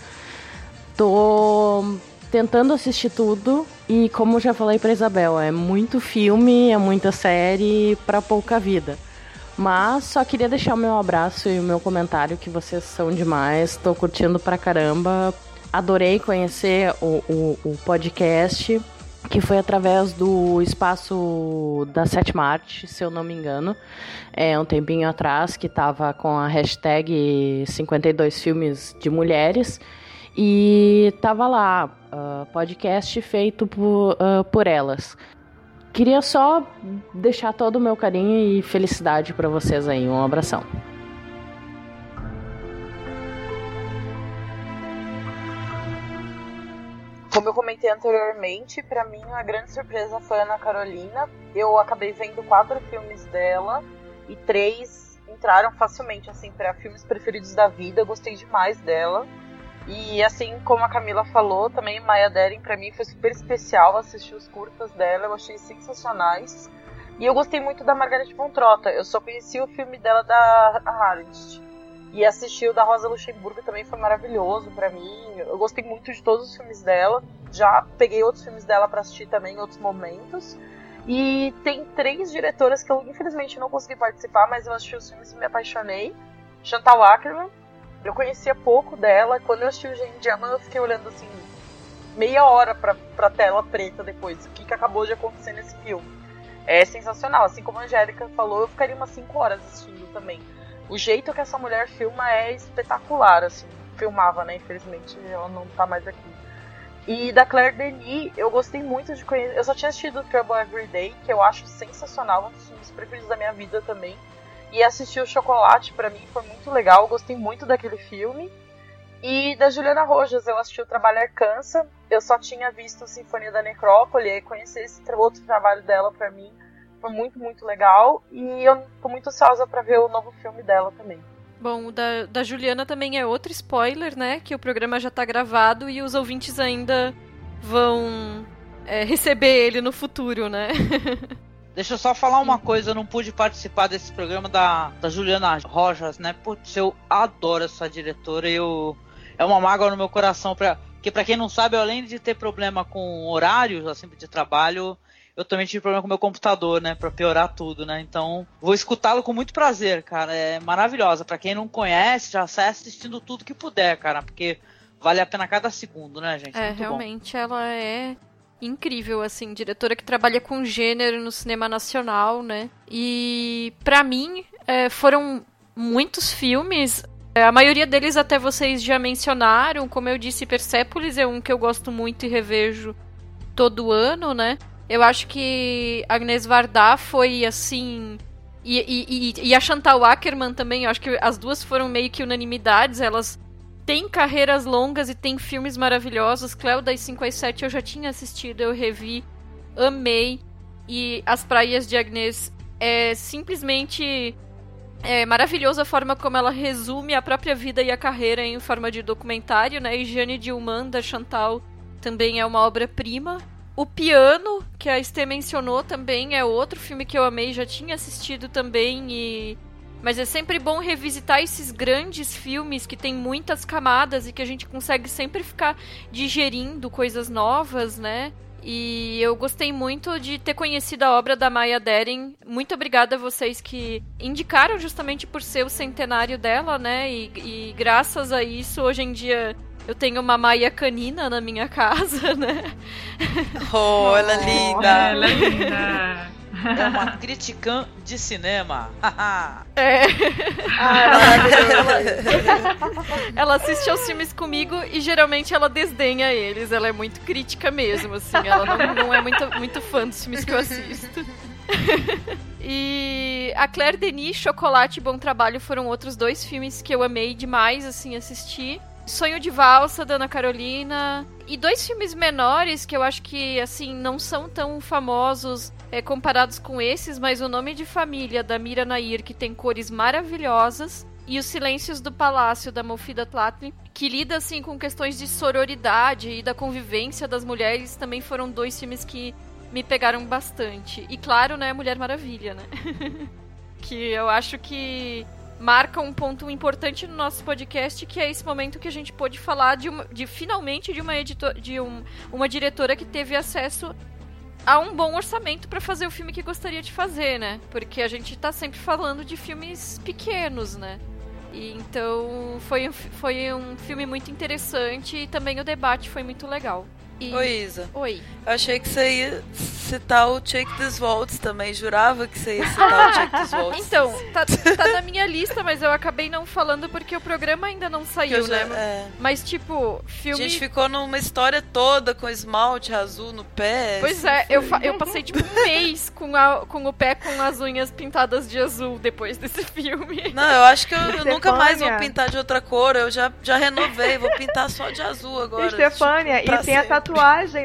Tô tentando assistir tudo e como já falei para Isabel, é muito filme, é muita série para pouca vida. Mas só queria deixar o meu abraço e o meu comentário que vocês são demais. Tô curtindo pra caramba. Adorei conhecer o, o, o podcast, que foi através do espaço da Sétima Arte, se eu não me engano. É um tempinho atrás, que tava com a hashtag 52 filmes de mulheres. E tava lá, uh, podcast feito por, uh, por elas. Queria só deixar todo o meu carinho e felicidade para vocês aí. Um abração.
Como eu comentei anteriormente, para mim a grande surpresa foi a Ana Carolina. Eu acabei vendo quatro filmes dela e três entraram facilmente assim para filmes preferidos da vida. Eu gostei demais dela. E assim como a Camila falou, também Maya Deren para mim foi super especial assistir os curtas dela, eu achei sensacionais. E eu gostei muito da Margaret von Trotta. Eu só conheci o filme dela da Harvest. E assistir o da Rosa Luxemburgo também foi maravilhoso para mim. Eu gostei muito de todos os filmes dela. Já peguei outros filmes dela para assistir também em outros momentos. E tem três diretoras que eu infelizmente não consegui participar, mas eu assisti os filmes e me apaixonei. Chantal Ackerman, eu conhecia pouco dela. Quando eu assisti o Gene Diamond, eu fiquei olhando assim, meia hora pra, pra tela preta depois. O que, que acabou de acontecer nesse filme. É sensacional. Assim como a Angélica falou, eu ficaria umas 5 horas assistindo também. O jeito que essa mulher filma é espetacular, assim. Filmava, né? Infelizmente ela não tá mais aqui. E da Claire Denis, eu gostei muito de conhecer. Eu só tinha assistido Trouble Every Day, que eu acho sensacional, um dos filmes preferidos da minha vida também. E assistir o Chocolate para mim foi muito legal, eu gostei muito daquele filme. E da Juliana Rojas, eu assisti o Trabalho Arcança, eu só tinha visto Sinfonia da Necrópole, e conhecer esse outro trabalho dela para mim foi muito, muito legal. E eu tô muito ansiosa para ver o novo filme dela também.
Bom, o da, da Juliana também é outro spoiler, né? Que o programa já tá gravado e os ouvintes ainda vão é, receber ele no futuro, né?
Deixa eu só falar uma coisa, eu não pude participar desse programa da, da Juliana Rojas, né? Putz, eu adoro essa diretora e eu, é uma mágoa no meu coração. Pra, porque, para quem não sabe, além de ter problema com horários assim, de trabalho, eu também tive problema com meu computador, né? Pra piorar tudo, né? Então, vou escutá-lo com muito prazer, cara. É maravilhosa. Para quem não conhece, já sai assistindo tudo que puder, cara. Porque vale a pena cada segundo, né, gente?
É, muito realmente bom. ela é incrível, assim, diretora que trabalha com gênero no cinema nacional, né? E para mim é, foram muitos filmes. É, a maioria deles até vocês já mencionaram, como eu disse, Persepolis é um que eu gosto muito e revejo todo ano, né? Eu acho que Agnes Varda foi assim. E, e, e, e a Chantal Ackerman também, eu acho que as duas foram meio que unanimidades. Elas tem carreiras longas e tem filmes maravilhosos. Cléo das 5 às 7 eu já tinha assistido, eu revi, amei. E As Praias de Agnes é simplesmente é maravilhosa a forma como ela resume a própria vida e a carreira em forma de documentário, né? E Jane Dilman, da Chantal, também é uma obra-prima. O Piano, que a Estê mencionou, também é outro filme que eu amei, já tinha assistido também e mas é sempre bom revisitar esses grandes filmes que tem muitas camadas e que a gente consegue sempre ficar digerindo coisas novas, né? E eu gostei muito de ter conhecido a obra da Maya Deren. Muito obrigada a vocês que indicaram justamente por ser o centenário dela, né? E, e graças a isso, hoje em dia, eu tenho uma Maia canina na minha casa, né?
Oh, ela é linda!
Ela é linda! É uma criticã de cinema.
é.
Ah,
ela, ela assiste aos filmes comigo e geralmente ela desdenha eles. Ela é muito crítica mesmo, assim. Ela não, não é muito, muito fã dos filmes que eu assisto. e a Claire Denis, Chocolate e Bom Trabalho foram outros dois filmes que eu amei demais, assim, assistir. Sonho de Valsa, da Ana Carolina. E dois filmes menores que eu acho que, assim, não são tão famosos é, comparados com esses, mas O Nome de Família, da Mira Nair, que tem cores maravilhosas. E Os Silêncios do Palácio, da Mofida Tlatli, que lida, assim, com questões de sororidade e da convivência das mulheres, também foram dois filmes que me pegaram bastante. E claro, né, Mulher Maravilha, né? que eu acho que marca um ponto importante no nosso podcast, que é esse momento que a gente pôde falar de, uma, de finalmente de uma editor, de um, uma diretora que teve acesso há um bom orçamento para fazer o filme que gostaria de fazer, né? Porque a gente tá sempre falando de filmes pequenos, né? E então foi, foi um filme muito interessante e também o debate foi muito legal. E...
Oi, Isa.
Oi.
Eu achei que você ia citar o Check This Waltz também. Jurava que você ia citar o Check This Waltz.
Então, tá, tá na minha lista, mas eu acabei não falando porque o programa ainda não saiu,
já,
né?
É.
Mas, tipo, filme.
A gente ficou numa história toda com esmalte azul no pé.
Pois é, eu, eu passei, tipo, um mês com, a, com o pé com as unhas pintadas de azul depois desse filme.
Não, eu acho que eu, eu nunca mais vou pintar de outra cor. Eu já, já renovei, vou pintar só de azul agora.
Estefânia,
tipo,
e tem sempre. a tatuagem,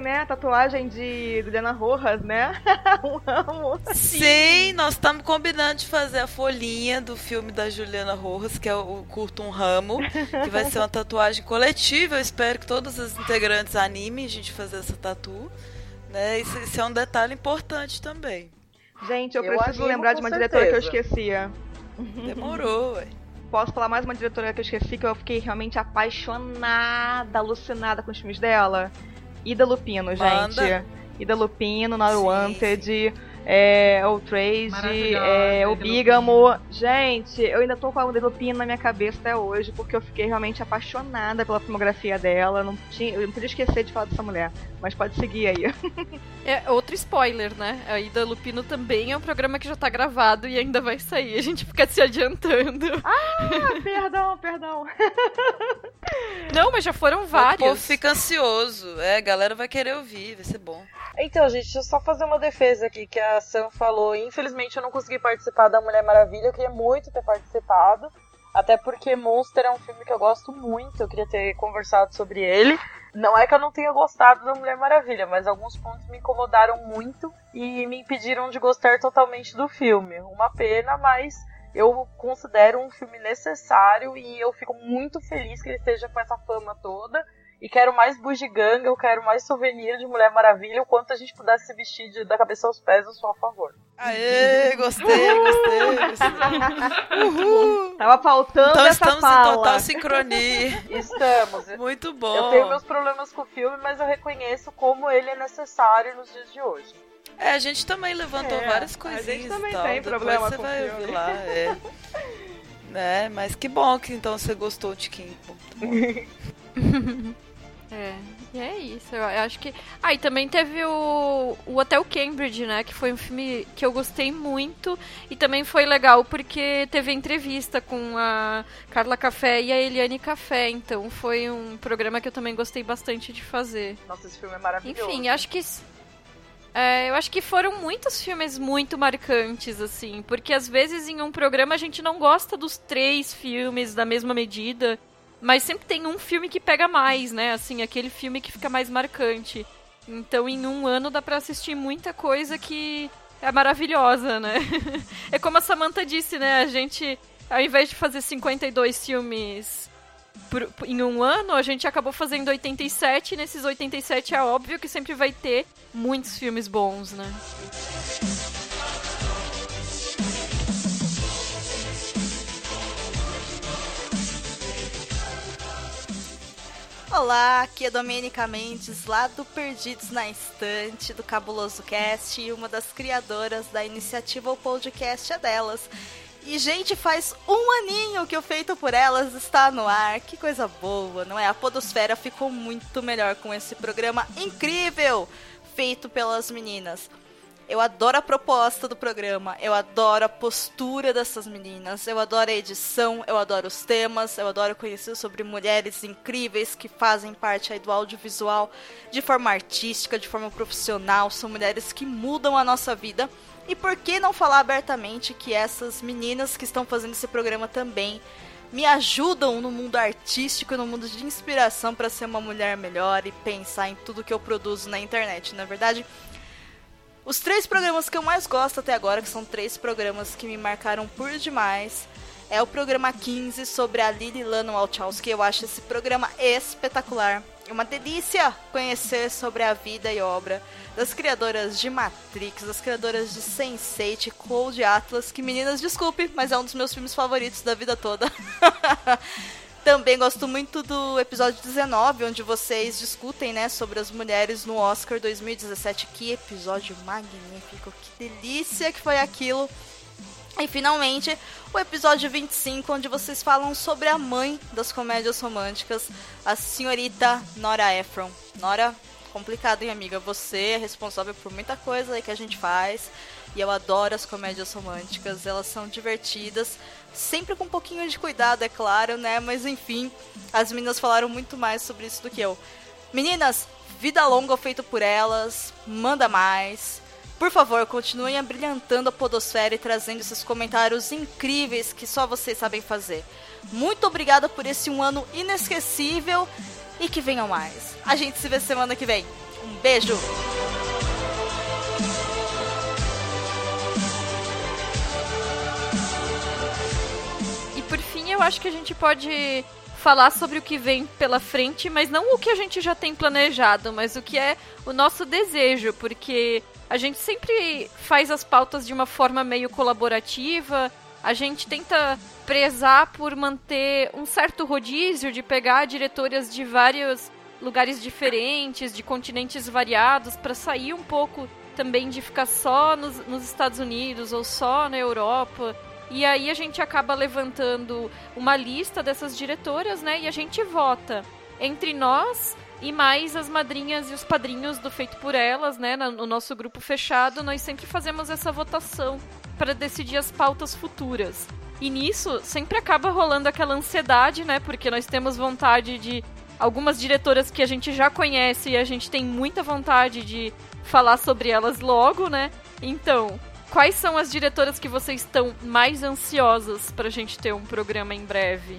né? A tatuagem de Juliana Rojas, né? um amo.
Sim, Sim nós estamos combinando de fazer a folhinha do filme da Juliana Rojas, que é o Curto um Ramo, que vai ser uma tatuagem coletiva. Eu espero que todos os integrantes animem a gente fazer essa tatu. Né? Isso, isso é um detalhe importante também.
Gente, eu, eu preciso lembrar de uma certeza. diretora que eu esquecia.
Demorou, ué.
Posso falar mais uma diretora que eu esqueci, que eu fiquei realmente apaixonada, alucinada com os filmes dela? Ida Lupino, gente. Manda. Ida Lupino, Not sim, Wanted. É, o Trace, é, o Bigamo. Gente, eu ainda tô com a Delupino na minha cabeça até hoje, porque eu fiquei realmente apaixonada pela filmografia dela. Não tinha, eu não podia esquecer de falar dessa mulher, mas pode seguir aí.
É outro spoiler, né? A Ida Lupino também é um programa que já tá gravado e ainda vai sair. A gente fica se adiantando.
Ah, perdão, perdão.
Não, mas já foram vários. O
povo fica ansioso. É, a galera vai querer ouvir, vai ser bom.
Então, gente, deixa eu só fazer uma defesa aqui, que a Sam falou. Infelizmente eu não consegui participar da Mulher Maravilha, eu queria muito ter participado. Até porque Monster é um filme que eu gosto muito, eu queria ter conversado sobre ele. Não é que eu não tenha gostado da Mulher Maravilha, mas alguns pontos me incomodaram muito e me impediram de gostar totalmente do filme. Uma pena, mas eu considero um filme necessário e eu fico muito feliz que ele esteja com essa fama toda e quero mais bugiganga, eu quero mais souvenir de Mulher Maravilha, o quanto a gente pudesse se vestir de, da cabeça aos pés, eu sou a favor.
Aê, gostei, gostei, gostei.
Uhul. Tava faltando
então,
essa
estamos
fala.
em total sincronia.
Estamos.
Muito bom.
Eu tenho meus problemas com o filme, mas eu reconheço como ele é necessário nos dias de hoje.
É, a gente também levantou é, várias coisinhas
A gente também
e tal.
tem
Depois
problema
você
com
vai
o filme.
ouvir lá, é. É, mas que bom que então você gostou de Kim.
É, e é isso. Eu acho que. Ah, e também teve o, o Hotel Cambridge, né? Que foi um filme que eu gostei muito. E também foi legal porque teve entrevista com a Carla Café e a Eliane Café. Então foi um programa que eu também gostei bastante de fazer.
Nossa, esse filme é maravilhoso.
Enfim, acho que. É, eu acho que foram muitos filmes muito marcantes, assim, porque às vezes em um programa a gente não gosta dos três filmes da mesma medida. Mas sempre tem um filme que pega mais, né? Assim, aquele filme que fica mais marcante. Então, em um ano dá para assistir muita coisa que é maravilhosa, né? é como a Samantha disse, né? A gente, ao invés de fazer 52 filmes por, em um ano, a gente acabou fazendo 87. E nesses 87 é óbvio que sempre vai ter muitos filmes bons, né?
Olá, aqui é Domênica Mendes, lá do Perdidos na Estante, do Cabuloso Cast, e uma das criadoras da iniciativa O Podcast é delas. E, gente, faz um aninho que o Feito por Elas está no ar. Que coisa boa, não é? A Podosfera ficou muito melhor com esse programa incrível feito pelas meninas. Eu adoro a proposta do programa, eu adoro a postura dessas meninas, eu adoro a edição, eu adoro os temas, eu adoro conhecer sobre mulheres incríveis que fazem parte aí do audiovisual de forma artística, de forma profissional, são mulheres que mudam a nossa vida. E por que não falar abertamente que essas meninas que estão fazendo esse programa também me ajudam no mundo artístico, no mundo de inspiração para ser uma mulher melhor e pensar em tudo que eu produzo na internet, na é verdade? Os três programas que eu mais gosto até agora, que são três programas que me marcaram por demais, é o programa 15 sobre a Lily Lano Wachowski. Eu acho esse programa espetacular. É uma delícia conhecer sobre a vida e obra das criadoras de Matrix, das criadoras de Sense8, Cold Atlas, que meninas, desculpe, mas é um dos meus filmes favoritos da vida toda. Também gosto muito do episódio 19, onde vocês discutem, né, sobre as mulheres no Oscar 2017. Que episódio magnífico, que delícia que foi aquilo. E finalmente, o episódio 25, onde vocês falam sobre a mãe das comédias românticas, a senhorita Nora Ephron. Nora, complicado, hein, amiga? Você é responsável por muita coisa aí que a gente faz. E eu adoro as comédias românticas, elas são divertidas, sempre com um pouquinho de cuidado, é claro, né? Mas enfim, as meninas falaram muito mais sobre isso do que eu. Meninas, vida longa feito por elas, manda mais. Por favor, continuem abrilhantando a podosfera e trazendo esses comentários incríveis que só vocês sabem fazer. Muito obrigada por esse um ano inesquecível e que venham mais. A gente se vê semana que vem. Um beijo!
Eu acho que a gente pode falar sobre o que vem pela frente, mas não o que a gente já tem planejado, mas o que é o nosso desejo, porque a gente sempre faz as pautas de uma forma meio colaborativa, a gente tenta prezar por manter um certo rodízio de pegar diretoras de vários lugares diferentes, de continentes variados, para sair um pouco também de ficar só nos, nos Estados Unidos ou só na Europa. E aí a gente acaba levantando uma lista dessas diretoras, né? E a gente vota entre nós e mais as madrinhas e os padrinhos do Feito por Elas, né? No nosso grupo fechado, nós sempre fazemos essa votação para decidir as pautas futuras. E nisso sempre acaba rolando aquela ansiedade, né? Porque nós temos vontade de algumas diretoras que a gente já conhece e a gente tem muita vontade de falar sobre elas logo, né? Então, Quais são as diretoras que vocês estão mais ansiosas pra gente ter um programa em breve?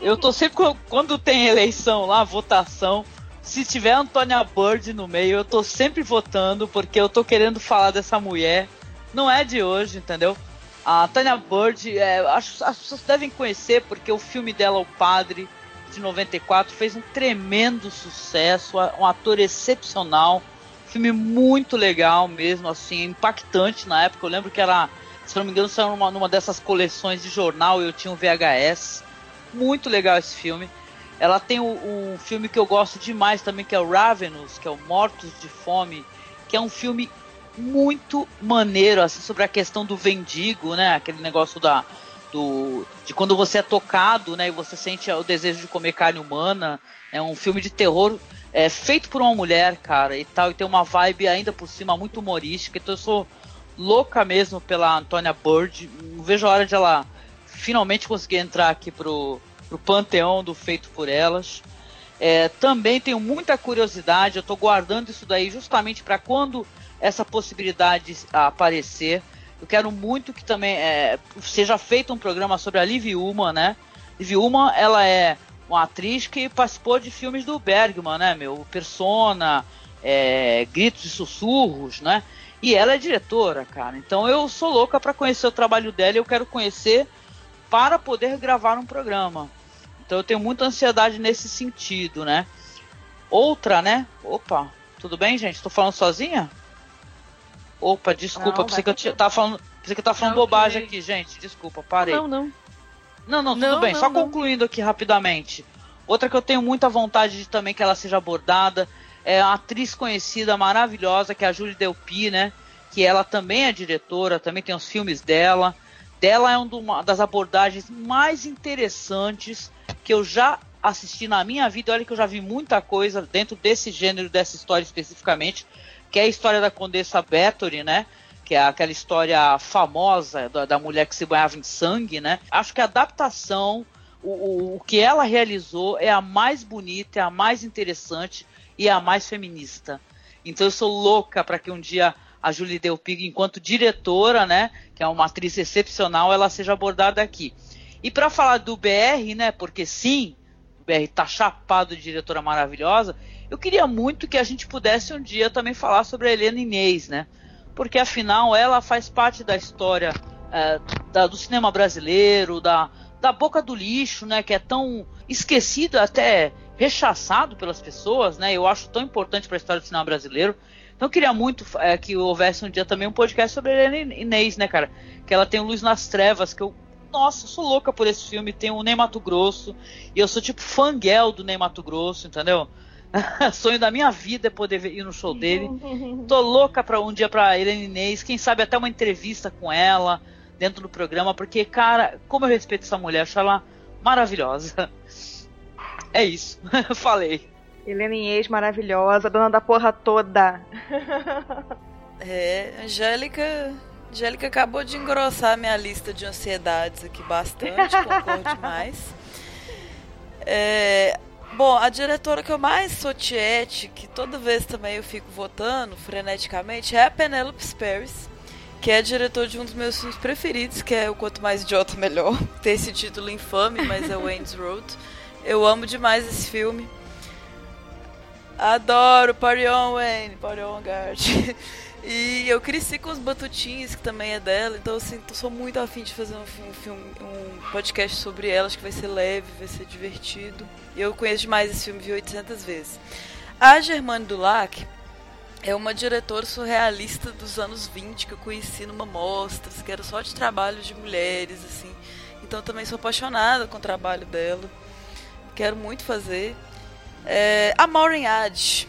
Eu tô sempre quando tem eleição lá, votação, se tiver Antônia Bird no meio, eu tô sempre votando porque eu tô querendo falar dessa mulher. Não é de hoje, entendeu? A Tanya Bird, é, acho, as pessoas devem conhecer porque o filme dela, O Padre, de 94, fez um tremendo sucesso, um ator excepcional filme muito legal mesmo, assim, impactante na época. Eu lembro que era, se não me engano, saiu numa, numa dessas coleções de jornal eu tinha um VHS. Muito legal esse filme. Ela tem um, um filme que eu gosto demais também, que é o Ravenous, que é o Mortos de Fome, que é um filme muito maneiro, assim, sobre a questão do vendigo, né? Aquele negócio da, do, de quando você é tocado, né? E você sente o desejo de comer carne humana. É um filme de terror é feito por uma mulher, cara, e tal, e tem uma vibe ainda por cima muito humorística, então eu sou louca mesmo pela Antônia Bird. Não vejo a hora de ela finalmente conseguir entrar aqui pro, pro panteão do Feito por Elas. É, também tenho muita curiosidade, eu estou guardando isso daí justamente para quando essa possibilidade aparecer. Eu quero muito que também é, seja feito um programa sobre a Liv Uma, né? Liv Uma, ela é uma atriz que participou de filmes do Bergman, né, meu? Persona, é, Gritos e Sussurros, né? E ela é diretora, cara. Então eu sou louca para conhecer o trabalho dela e eu quero conhecer para poder gravar um programa. Então eu tenho muita ansiedade nesse sentido, né? Outra, né? Opa, tudo bem, gente? Tô falando sozinha? Opa, desculpa, não, pensei que eu tava falando, pensei que eu tava falando não, bobagem que... aqui, gente. Desculpa, parei.
Não, não.
Não, não, tudo não, bem. Não, Só concluindo aqui rapidamente. Outra que eu tenho muita vontade de também que ela seja abordada é uma atriz conhecida, maravilhosa, que é a Julie Delpy, né? Que ela também é diretora, também tem os filmes dela. Dela é uma das abordagens mais interessantes que eu já assisti na minha vida. Olha que eu já vi muita coisa dentro desse gênero, dessa história especificamente, que é a história da Condessa Bathory, né? Que é aquela história famosa da, da mulher que se banhava em sangue, né? Acho que a adaptação, o, o, o que ela realizou é a mais bonita, é a mais interessante e é a mais feminista. Então eu sou louca para que um dia a Julie Delpig, enquanto diretora, né, que é uma atriz excepcional, ela seja abordada aqui. E para falar do BR, né, porque sim, o BR tá chapado de diretora maravilhosa, eu queria muito que a gente pudesse um dia também falar sobre a Helena Inês, né? Porque afinal ela faz parte da história é, da, do cinema brasileiro, da, da boca do lixo, né, que é tão esquecido, até rechaçado pelas pessoas, né? Eu acho tão importante para a história do cinema brasileiro. Então eu queria muito é, que houvesse um dia também um podcast sobre a Helena Inês, né, cara? Que ela tem Luz nas Trevas, que eu nossa, sou louca por esse filme. Tem o Ney Mato Grosso. E eu sou tipo fangirl do Ney Mato Grosso, entendeu? Sonho da minha vida é poder ir no show dele. Tô louca pra um dia pra Irene Inês, quem sabe até uma entrevista com ela dentro do programa, porque, cara, como eu respeito essa mulher, acho ela maravilhosa. É isso, falei.
Helena Inês maravilhosa, dona da porra toda.
É, Angélica. Angélica acabou de engrossar minha lista de ansiedades aqui bastante, concordo demais. É, bom, a diretora que eu mais sou tiete, que toda vez também eu fico votando freneticamente, é a Penelope Spheres, que é diretor de um dos meus filmes preferidos, que é o Quanto Mais Idiota Melhor. Tem esse título infame, mas é Wayne's Road. Eu amo demais esse filme. Adoro Party On Wayne, Party On Guard. E eu cresci com os Batutinhas, que também é dela, então assim, sou muito afim de fazer um filme, um podcast sobre ela, acho que vai ser leve, vai ser divertido. Eu conheço demais esse filme, vi 800 vezes. A Germane Dulac é uma diretora surrealista dos anos 20 que eu conheci numa mostra, que era só de trabalho de mulheres, assim. Então também sou apaixonada com o trabalho dela. Quero muito fazer. É, a Maureen Ad,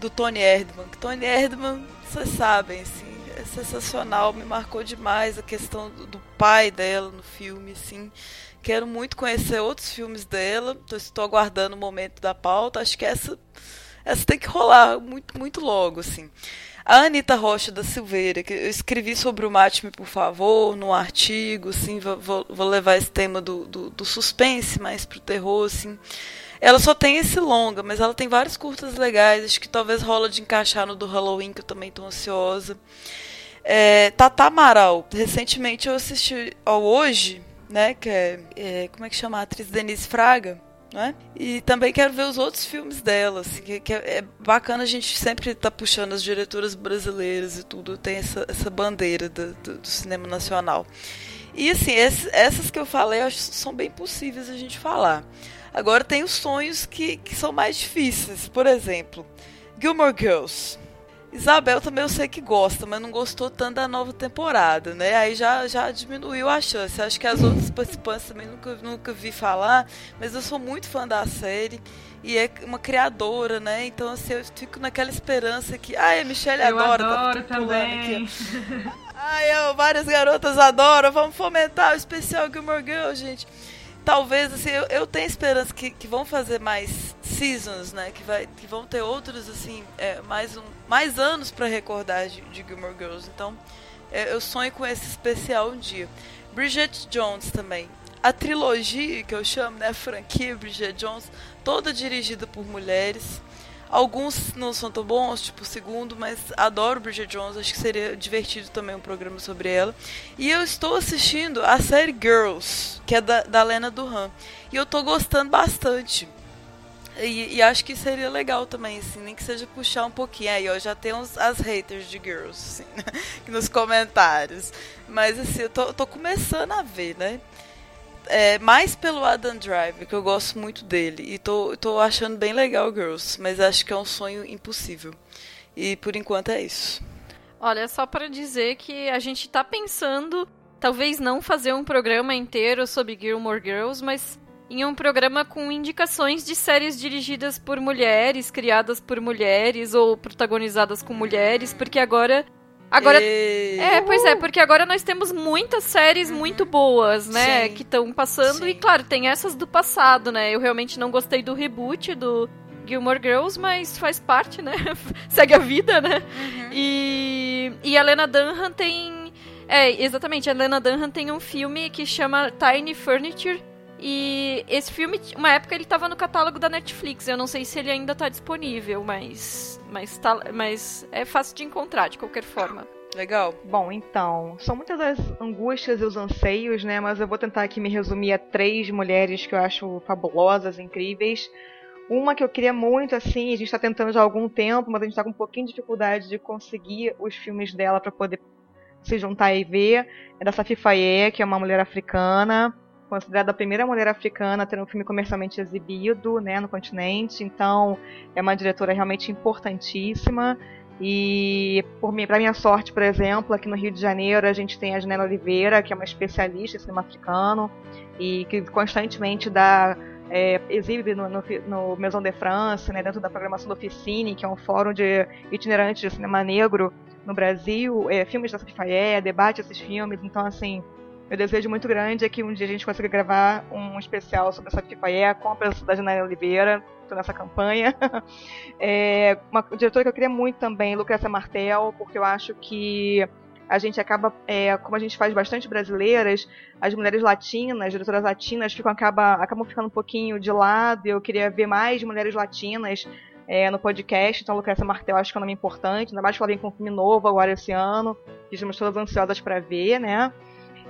do Tony Erdman. Tony Erdman vocês sabem, assim, é sensacional, me marcou demais a questão do pai dela no filme, assim. Quero muito conhecer outros filmes dela, estou aguardando o momento da pauta, acho que essa, essa tem que rolar muito, muito logo, assim. A Anitta Rocha da Silveira, que eu escrevi sobre o Mate-me, por favor, num artigo, assim, vou, vou levar esse tema do, do, do suspense mais pro terror, assim. Ela só tem esse longa, mas ela tem vários curtas legais. Acho que talvez rola de encaixar no do Halloween, que eu também tô ansiosa. É, Tata Amaral. Recentemente eu assisti ao Hoje, né? Que é, é, Como é que chama? A atriz Denise Fraga. Né? E também quero ver os outros filmes dela. Assim, que, que é, bacana a gente sempre tá puxando as diretoras brasileiras e tudo. Tem essa, essa bandeira do, do, do cinema nacional. E assim, essas que eu falei, eu acho que são bem possíveis a gente falar. Agora tem os sonhos que, que são mais difíceis. Por exemplo, Gilmore Girls. Isabel também eu sei que gosta, mas não gostou tanto da nova temporada, né? Aí já, já diminuiu a chance. Acho que as outras participantes também nunca, nunca vi falar, mas eu sou muito fã da série e é uma criadora, né? Então, assim, eu fico naquela esperança que. Ai, a Michelle
eu
adora,
adoro
tá
também.
aqui. Ai, eu, várias garotas adoram. Vamos fomentar o especial Gilmore Girls, gente talvez assim eu, eu tenho esperança que, que vão fazer mais seasons né que vai que vão ter outros assim é, mais um mais anos para recordar de, de Gilmore Girls então é, eu sonho com esse especial um dia Bridget Jones também a trilogia que eu chamo né a franquia Bridget Jones toda dirigida por mulheres Alguns não são tão bons, tipo o segundo, mas adoro Bridget Jones, acho que seria divertido também um programa sobre ela. E eu estou assistindo a série Girls, que é da, da Lena Duran. E eu estou gostando bastante. E, e, acho que seria legal também, assim, nem que seja puxar um pouquinho. Aí, ó, já temos as haters de Girls, assim, nos comentários. Mas, assim, eu tô, tô começando a ver, né? é, mais pelo Adam Driver, que eu gosto muito dele. E tô, tô achando bem legal Girls, mas acho que é um sonho impossível. E por enquanto é isso.
Olha, só para dizer que a gente tá pensando, talvez não fazer um programa inteiro sobre Gilmore Girls, mas em um programa com indicações de séries dirigidas por mulheres, criadas por mulheres ou protagonizadas com mulheres, porque agora Agora.
E...
É, pois é, porque agora nós temos muitas séries muito boas, né? Sim. Que estão passando. Sim. E claro, tem essas do passado, né? Eu realmente não gostei do reboot do Gilmore Girls, mas faz parte, né? Segue a vida, né? Uhum. E, e a Lena Dunham tem. É, exatamente, a Lena Dunham tem um filme que chama Tiny Furniture e esse filme, uma época ele estava no catálogo da Netflix. Eu não sei se ele ainda está disponível, mas mas tá, mas é fácil de encontrar de qualquer forma.
Legal.
Bom, então, são muitas as angústias e os anseios, né? Mas eu vou tentar aqui me resumir a três mulheres que eu acho fabulosas, incríveis. Uma que eu queria muito, assim, a gente está tentando já há algum tempo, mas a gente está com um pouquinho de dificuldade de conseguir os filmes dela para poder se juntar e ver. É da Safi Faye, que é uma mulher africana considerada a primeira mulher africana a ter um filme comercialmente exibido né, no continente, então é uma diretora realmente importantíssima. E por mim, para minha sorte, por exemplo, aqui no Rio de Janeiro a gente tem a Janela Oliveira, que é uma especialista em cinema africano e que constantemente dá é, exibe no, no, no, Maison de France, né, dentro da programação do Oficine, que é um fórum de itinerantes de cinema negro no Brasil, é, filmes da Safifaé, debate esses filmes. Então, assim, meu desejo muito grande é que um dia a gente consiga gravar um especial sobre a Safifaé com a presença da Janela Oliveira, estou nessa campanha. é, uma diretora que eu queria muito também, Lucrécia Martel, porque eu acho que a gente acaba, é, como a gente faz bastante brasileiras, as mulheres latinas, diretoras latinas, ficam, acaba, acabam ficando um pouquinho de lado. Eu queria ver mais mulheres latinas é, no podcast, então Lucrécia Martel acho que é um nome importante, ainda mais que ela vem com um filme novo agora esse ano, que estamos todas ansiosas para ver, né?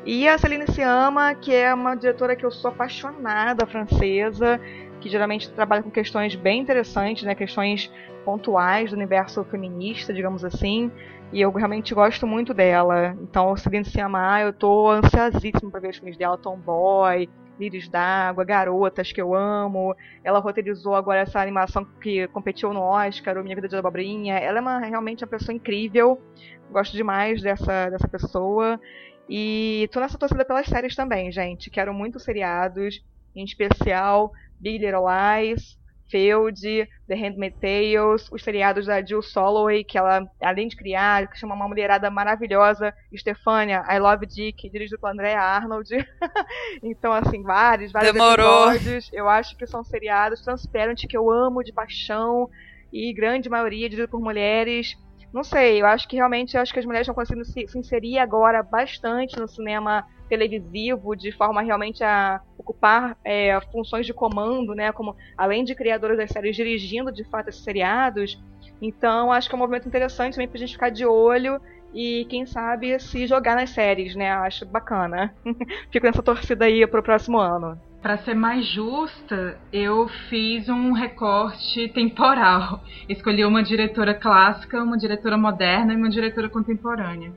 E a Celine Siama, que é uma diretora que eu sou apaixonada, francesa, que geralmente trabalha com questões bem interessantes, né, questões pontuais do universo feminista, digamos assim, e eu realmente gosto muito dela. Então, Celine Siama, eu tô ansiosíssima para ver os filmes dela, Tomboy, Lírios d'Água, Garotas, que eu amo. Ela roteirizou agora essa animação que competiu no Oscar, o Minha Vida de Abobrinha. Ela é uma, realmente uma pessoa incrível. Gosto demais dessa, dessa pessoa. E tô nessa torcida pelas séries também, gente. Quero muitos seriados, em especial Big Little Lies, Feud, The Handmaid's Tales, os seriados da Jill Soloway, que ela, além de criar, que chama uma mulherada maravilhosa, Stefania, I Love Dick, dirigido pela Andrea Arnold. então, assim, vários, vários
Demorou.
episódios. Eu acho que são seriados Transparent, que eu amo de paixão, e grande maioria dirigido por mulheres não sei, eu acho que realmente acho que as mulheres estão conseguindo se, se, inserir agora bastante no cinema televisivo, de forma realmente a ocupar é, funções de comando, né? Como além de criadoras das séries dirigindo de fato esses seriados. Então acho que é um movimento interessante também pra gente ficar de olho e quem sabe se jogar nas séries, né? Acho bacana. Fico nessa torcida aí pro próximo ano.
Para ser mais justa, eu fiz um recorte temporal. Escolhi uma diretora clássica, uma diretora moderna e uma diretora contemporânea.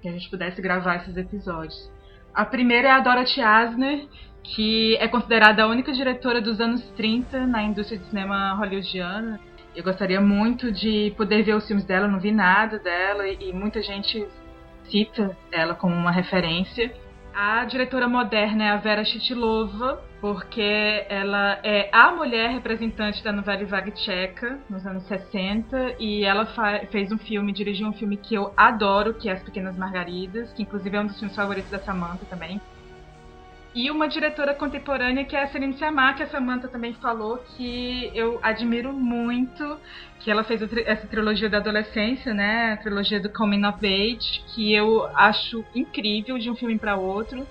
Que a gente pudesse gravar esses episódios. A primeira é a Dorothy Asner, que é considerada a única diretora dos anos 30 na indústria de cinema hollywoodiana. Eu gostaria muito de poder ver os filmes dela, não vi nada dela e muita gente cita ela como uma referência. A diretora moderna é a Vera Chitilova, porque ela é a mulher representante da novela vague tcheca nos anos 60 e ela fez um filme, dirigiu um filme que eu adoro, que é As Pequenas Margaridas, que inclusive é um dos filmes favoritos da Samantha também. E uma diretora contemporânea que é a Celine Sciamma, que a Samantha também falou que eu admiro muito, que ela fez essa trilogia da adolescência, né, a trilogia do Coming of Age, que eu acho incrível de um filme para outro.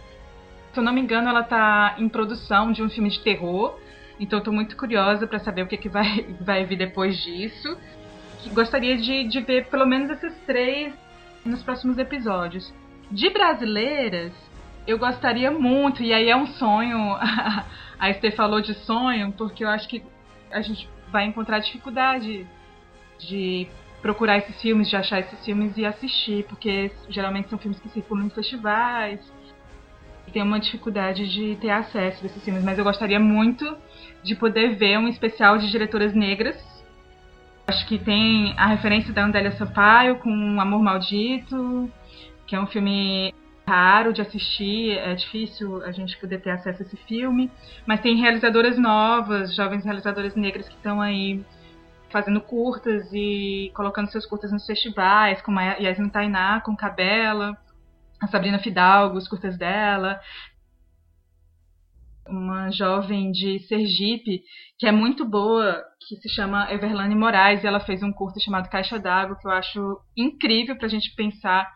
Se eu não me engano, ela está em produção de um filme de terror, então estou muito curiosa para saber o que, que vai, vai vir depois disso. Gostaria de, de ver pelo menos esses três nos próximos episódios. De brasileiras, eu gostaria muito, e aí é um sonho. a Esther falou de sonho, porque eu acho que a gente vai encontrar dificuldade de procurar esses filmes, de achar esses filmes e assistir, porque geralmente são filmes que circulam em festivais. Tem uma dificuldade de ter acesso a esses filmes, mas eu gostaria muito de poder ver um especial de diretoras negras. Acho que tem a referência da Andélia Sampaio com Amor Maldito, que é um filme raro de assistir, é difícil a gente poder ter acesso a esse filme, mas tem realizadoras novas, jovens realizadoras negras que estão aí fazendo curtas e colocando seus curtas nos festivais, como a Yasmin Tainá com Cabela, a Sabrina Fidalgo, os curtas dela, uma jovem de Sergipe que é muito boa, que se chama Everlane Moraes, e ela fez um curto chamado Caixa d'Água, que eu acho incrível para a gente pensar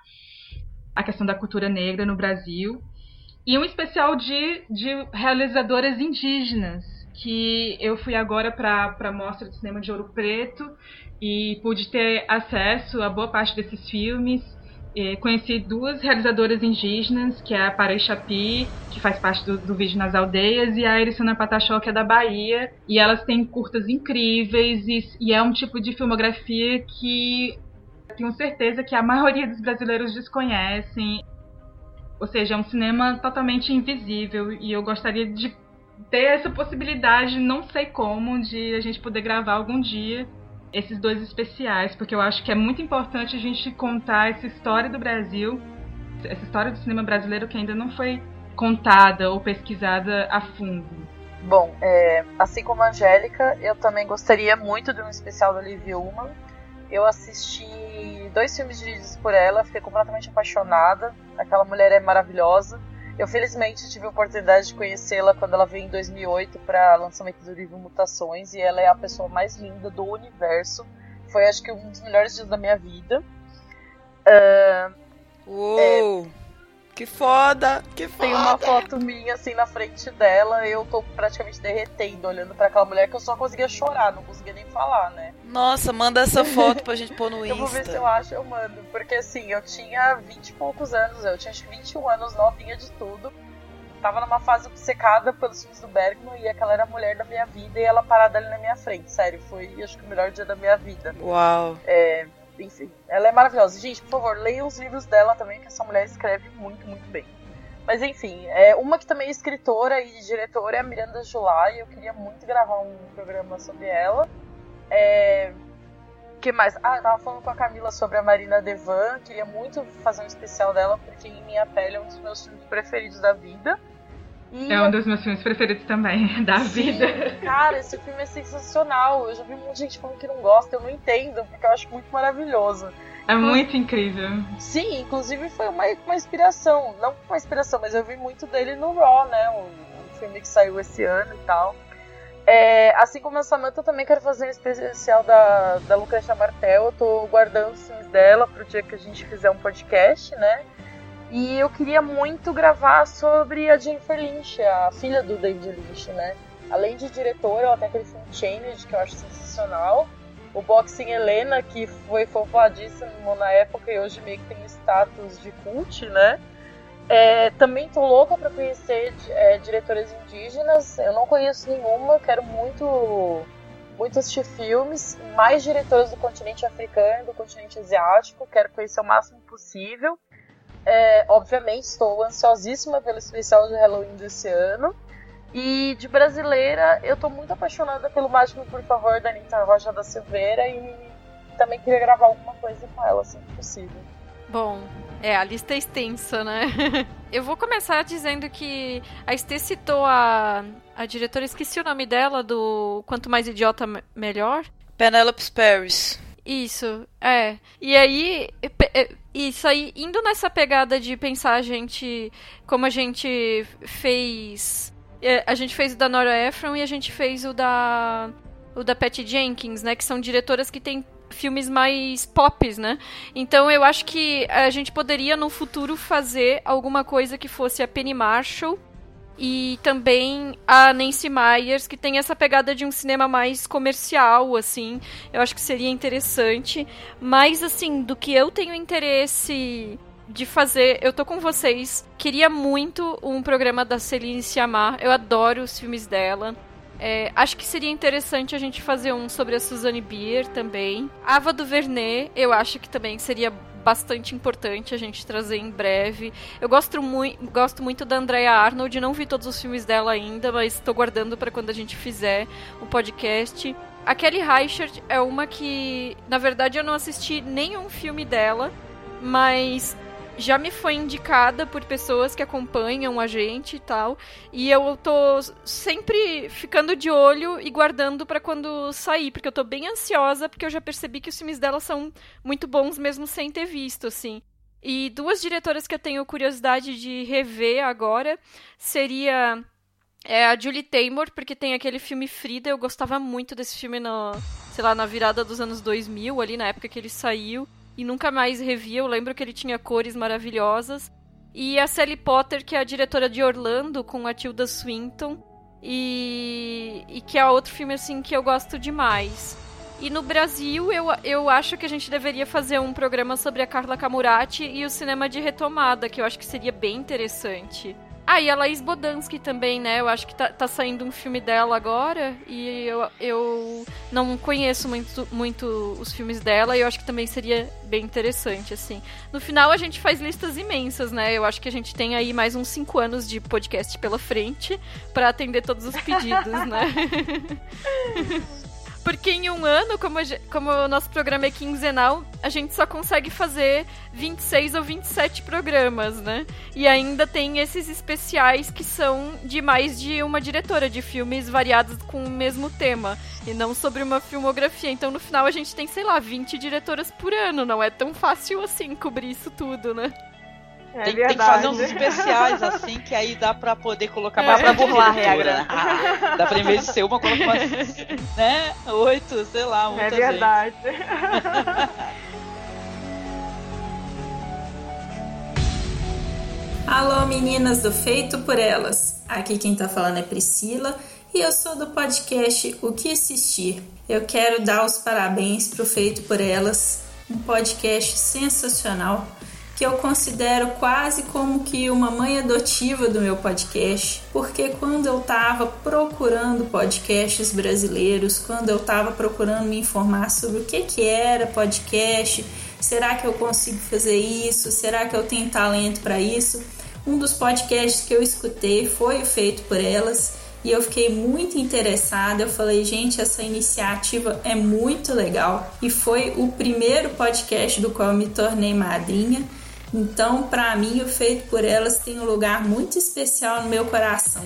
a questão da cultura negra no Brasil. E um especial de, de realizadoras indígenas, que eu fui agora para a Mostra de Cinema de Ouro Preto e pude ter acesso a boa parte desses filmes. E conheci duas realizadoras indígenas, que é a Parei Chapi, que faz parte do, do Vídeo nas Aldeias, e a Erissana Patachó, que é da Bahia. E elas têm curtas incríveis, e, e é um tipo de filmografia que tenho certeza que a maioria dos brasileiros desconhecem. Ou seja, é um cinema totalmente invisível e eu gostaria de ter essa possibilidade, não sei como, de a gente poder gravar algum dia esses dois especiais, porque eu acho que é muito importante a gente contar essa história do Brasil, essa história do cinema brasileiro que ainda não foi contada ou pesquisada a fundo.
Bom, é, assim como a Angélica, eu também gostaria muito de um especial da Liv Ullmann. Eu assisti dois filmes dirigidos por ela, fiquei completamente apaixonada. Aquela mulher é maravilhosa. Eu felizmente tive a oportunidade de conhecê-la quando ela veio em 2008 para lançamento do livro Mutações e ela é a pessoa mais linda do universo. Foi acho que um dos melhores dias da minha vida. Uh,
Uou! É, que foda! Que foda!
Tem uma foto minha assim na frente dela, eu tô praticamente derretendo, olhando para aquela mulher que eu só conseguia chorar, não conseguia nem falar, né?
Nossa, manda essa foto pra gente pôr no Insta.
eu vou ver se eu acho, eu mando. Porque assim, eu tinha 20 e poucos anos, eu tinha acho que 21 anos, novinha de tudo. Tava numa fase obcecada pelos filmes do Bergman e aquela era a mulher da minha vida e ela parada ali na minha frente. Sério, foi acho que o melhor dia da minha vida.
Uau!
É, enfim, ela é maravilhosa. Gente, por favor, leiam os livros dela também, que essa mulher escreve muito, muito bem. Mas enfim, é, uma que também é escritora e diretora é a Miranda July. Eu queria muito gravar um programa sobre ela. É, que mais? Ah, eu tava falando com a Camila sobre a Marina Devan. Queria muito fazer um especial dela, porque Em Minha Pele é um dos meus filmes preferidos da vida.
E é um dos meus filmes preferidos também, da Sim, vida.
Cara, esse filme é sensacional. Eu já vi muita gente falando que não gosta, eu não entendo, porque eu acho muito maravilhoso.
É muito incrível.
Sim, inclusive foi uma, uma inspiração. Não uma inspiração, mas eu vi muito dele no Raw, né? Um, um filme que saiu esse ano e tal. É, assim como a Samantha, eu também quero fazer um especial da, da Lucrecia Martel. Eu tô guardando os filmes dela pro dia que a gente fizer um podcast, né? E eu queria muito gravar sobre a Jennifer Lynch, a filha do David Lynch, né? Além de diretora, ela tem aquele filme Changed, que eu acho sensacional. O Boxing Helena, que foi fofadíssimo na época e hoje meio que tem status de cult, né? É, também tô louca para conhecer é, diretoras indígenas. Eu não conheço nenhuma, quero muito, muito assistir filmes. Mais diretoras do continente africano, do continente asiático, quero conhecer o máximo possível. É, obviamente, estou ansiosíssima pelo especial de Halloween desse ano. E de brasileira, eu tô muito apaixonada pelo Mágico Por Favor da Anitta Rocha da Silveira e também queria gravar alguma coisa com ela, assim que possível.
Bom, é, a lista é extensa, né? eu vou começar dizendo que a Estê citou a, a diretora, esqueci o nome dela, do Quanto Mais Idiota Melhor.
Penelope Paris.
Isso, é. E aí, é, isso aí, indo nessa pegada de pensar a gente, como a gente fez, é, a gente fez o da Nora Ephron e a gente fez o da o da Patty Jenkins, né, que são diretoras que têm filmes mais pops, né? Então eu acho que a gente poderia no futuro fazer alguma coisa que fosse a Penny Marshall e também a Nancy Myers, que tem essa pegada de um cinema mais comercial, assim. Eu acho que seria interessante. Mas, assim, do que eu tenho interesse de fazer, eu tô com vocês. Queria muito um programa da Celine Sciamma. Eu adoro os filmes dela. É, acho que seria interessante a gente fazer um sobre a Suzanne Bier também. Ava do Vernet, eu acho que também seria bastante importante a gente trazer em breve. Eu gosto, mui gosto muito da Andrea Arnold, não vi todos os filmes dela ainda, mas estou guardando para quando a gente fizer o podcast. A Kelly Reichardt é uma que, na verdade, eu não assisti nenhum filme dela, mas já me foi indicada por pessoas que acompanham a gente e tal. E eu tô sempre ficando de olho e guardando para quando sair, porque eu tô bem ansiosa, porque eu já percebi que os filmes dela são muito bons mesmo sem ter visto, assim. E duas diretoras que eu tenho curiosidade de rever agora seria é a Julie Taymor, porque tem aquele filme Frida, eu gostava muito desse filme no, sei lá, na virada dos anos 2000, ali na época que ele saiu e nunca mais revi. Eu lembro que ele tinha cores maravilhosas. E a Sally Potter, que é a diretora de Orlando, com a Tilda Swinton. E, e que é outro filme assim que eu gosto demais. E no Brasil, eu, eu acho que a gente deveria fazer um programa sobre a Carla Camurati e o cinema de retomada, que eu acho que seria bem interessante. Ah, e a Laís Bodansky também, né? Eu acho que tá, tá saindo um filme dela agora. E eu, eu não conheço muito, muito os filmes dela. E eu acho que também seria bem interessante, assim. No final, a gente faz listas imensas, né? Eu acho que a gente tem aí mais uns 5 anos de podcast pela frente para atender todos os pedidos, né? Porque em um ano, como, como o nosso programa é quinzenal, a gente só consegue fazer 26 ou 27 programas, né? E ainda tem esses especiais que são de mais de uma diretora, de filmes variados com o mesmo tema. E não sobre uma filmografia. Então no final a gente tem, sei lá, 20 diretoras por ano. Não é tão fácil assim cobrir isso tudo, né?
É tem, tem, que fazer uns especiais assim, que aí dá pra poder colocar mais pra burlar a regra. Né? Ah, dá pra em vez de ser uma, colocar mais, né? Oito, sei lá,
É verdade.
Alô meninas do Feito por Elas. Aqui quem tá falando é Priscila e eu sou do podcast O que Assistir. Eu quero dar os parabéns pro Feito por Elas, um podcast sensacional que eu considero quase como que uma mãe adotiva do meu podcast, porque quando eu estava procurando podcasts brasileiros, quando eu estava procurando me informar sobre o que, que era podcast, será que eu consigo fazer isso, será que eu tenho talento para isso, um dos podcasts que eu escutei foi feito por elas e eu fiquei muito interessada. Eu falei, gente, essa iniciativa é muito legal e foi o primeiro podcast do qual eu me tornei madrinha. Então, para mim, o Feito por Elas tem um lugar muito especial no meu coração.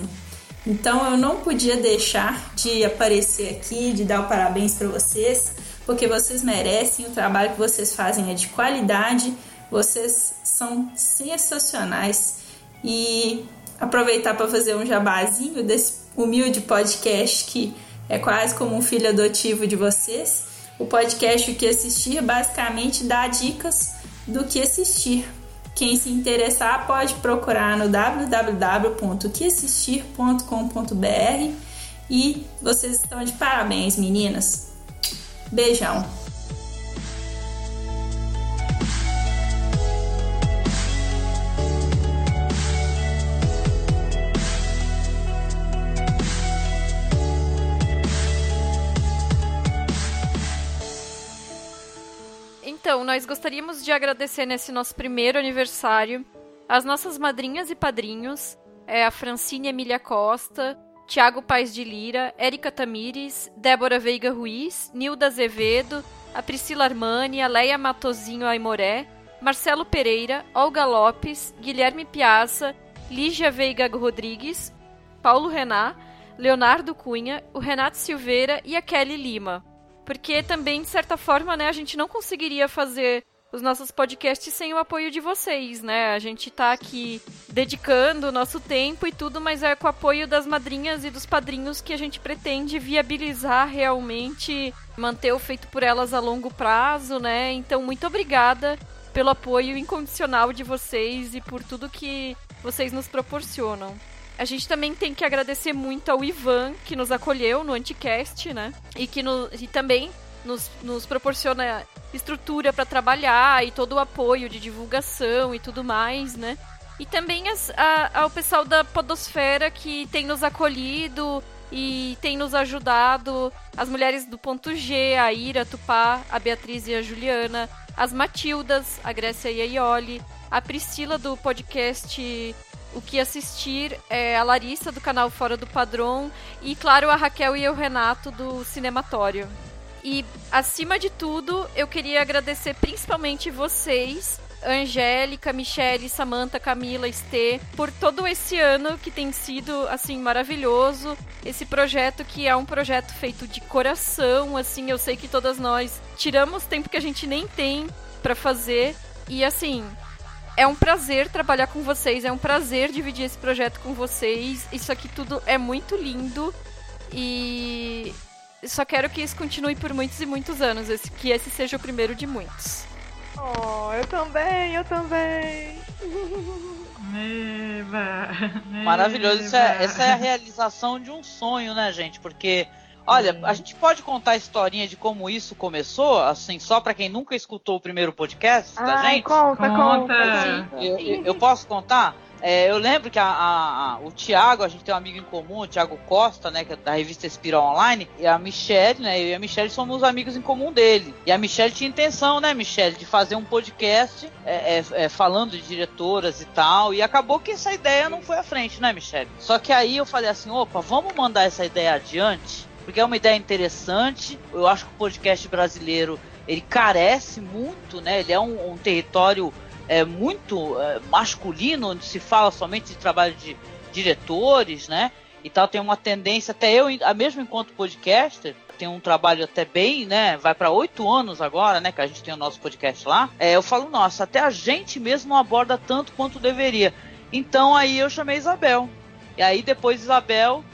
Então, eu não podia deixar de aparecer aqui, de dar o parabéns para vocês, porque vocês merecem, o trabalho que vocês fazem é de qualidade, vocês são sensacionais. E aproveitar para fazer um jabazinho desse humilde podcast que é quase como um filho adotivo de vocês. O podcast O que assistir basicamente dá dicas do que assistir. Quem se interessar pode procurar no www.queassistir.com.br e vocês estão de parabéns, meninas. Beijão.
Então, nós gostaríamos de agradecer nesse nosso primeiro aniversário as nossas madrinhas e padrinhos, é a Francine Emília Costa, Tiago Paz de Lira, Érica Tamires, Débora Veiga Ruiz, Nilda Azevedo, a Priscila Armani, a Leia Matozinho Aimoré, Marcelo Pereira, Olga Lopes, Guilherme Piazza, Lígia Veiga Rodrigues, Paulo Rená, Leonardo Cunha, o Renato Silveira e a Kelly Lima. Porque também, de certa forma, né, a gente não conseguiria fazer os nossos podcasts sem o apoio de vocês, né? A gente tá aqui dedicando o nosso tempo e tudo, mas é com o apoio das madrinhas e dos padrinhos que a gente pretende viabilizar realmente manter o feito por elas a longo prazo, né? Então, muito obrigada pelo apoio incondicional de vocês e por tudo que vocês nos proporcionam. A gente também tem que agradecer muito ao Ivan, que nos acolheu no Anticast, né? E que no, e também nos, nos proporciona estrutura para trabalhar e todo o apoio de divulgação e tudo mais, né? E também as, a, ao pessoal da Podosfera que tem nos acolhido e tem nos ajudado. As mulheres do ponto G, a Ira, a Tupá, a Beatriz e a Juliana, as Matildas, a Grécia e a Ioli, a Priscila do podcast o que assistir é a Larissa do canal Fora do Padrão e, claro, a Raquel e o Renato do Cinematório. E, acima de tudo, eu queria agradecer principalmente vocês, Angélica, Michele, Samantha, Camila, Estê, por todo esse ano que tem sido, assim, maravilhoso. Esse projeto que é um projeto feito de coração, assim, eu sei que todas nós tiramos tempo que a gente nem tem para fazer. E, assim, é um prazer trabalhar com vocês, é um prazer dividir esse projeto com vocês. Isso aqui tudo é muito lindo e só quero que isso continue por muitos e muitos anos, esse, que esse seja o primeiro de muitos.
Oh, eu também, eu também.
Maravilhoso, Isso é, essa é a realização de um sonho, né, gente? Porque Olha, a gente pode contar a historinha de como isso começou, assim, só para quem nunca escutou o primeiro podcast Ai, da gente?
Conta, conta.
Eu, eu, eu posso contar? É, eu lembro que a, a, a, o Thiago, a gente tem um amigo em comum, o Thiago Costa, né, que é da revista Espiral Online, e a Michelle, né, eu e a Michelle somos amigos em comum dele. E a Michelle tinha intenção, né, Michelle, de fazer um podcast é, é, é, falando de diretoras e tal, e acabou que essa ideia não foi à frente, né, Michelle? Só que aí eu falei assim, opa, vamos mandar essa ideia adiante porque é uma ideia interessante. Eu acho que o podcast brasileiro ele carece muito, né? Ele é um, um território é, muito é, masculino, onde se fala somente de trabalho de diretores, né? E tal, tem uma tendência, até eu, mesmo enquanto podcaster, tem um trabalho até bem, né? Vai para oito anos agora, né? Que a gente tem o nosso podcast lá. É, eu falo, nossa, até a gente mesmo não aborda tanto quanto deveria. Então aí eu chamei Isabel. E aí depois Isabel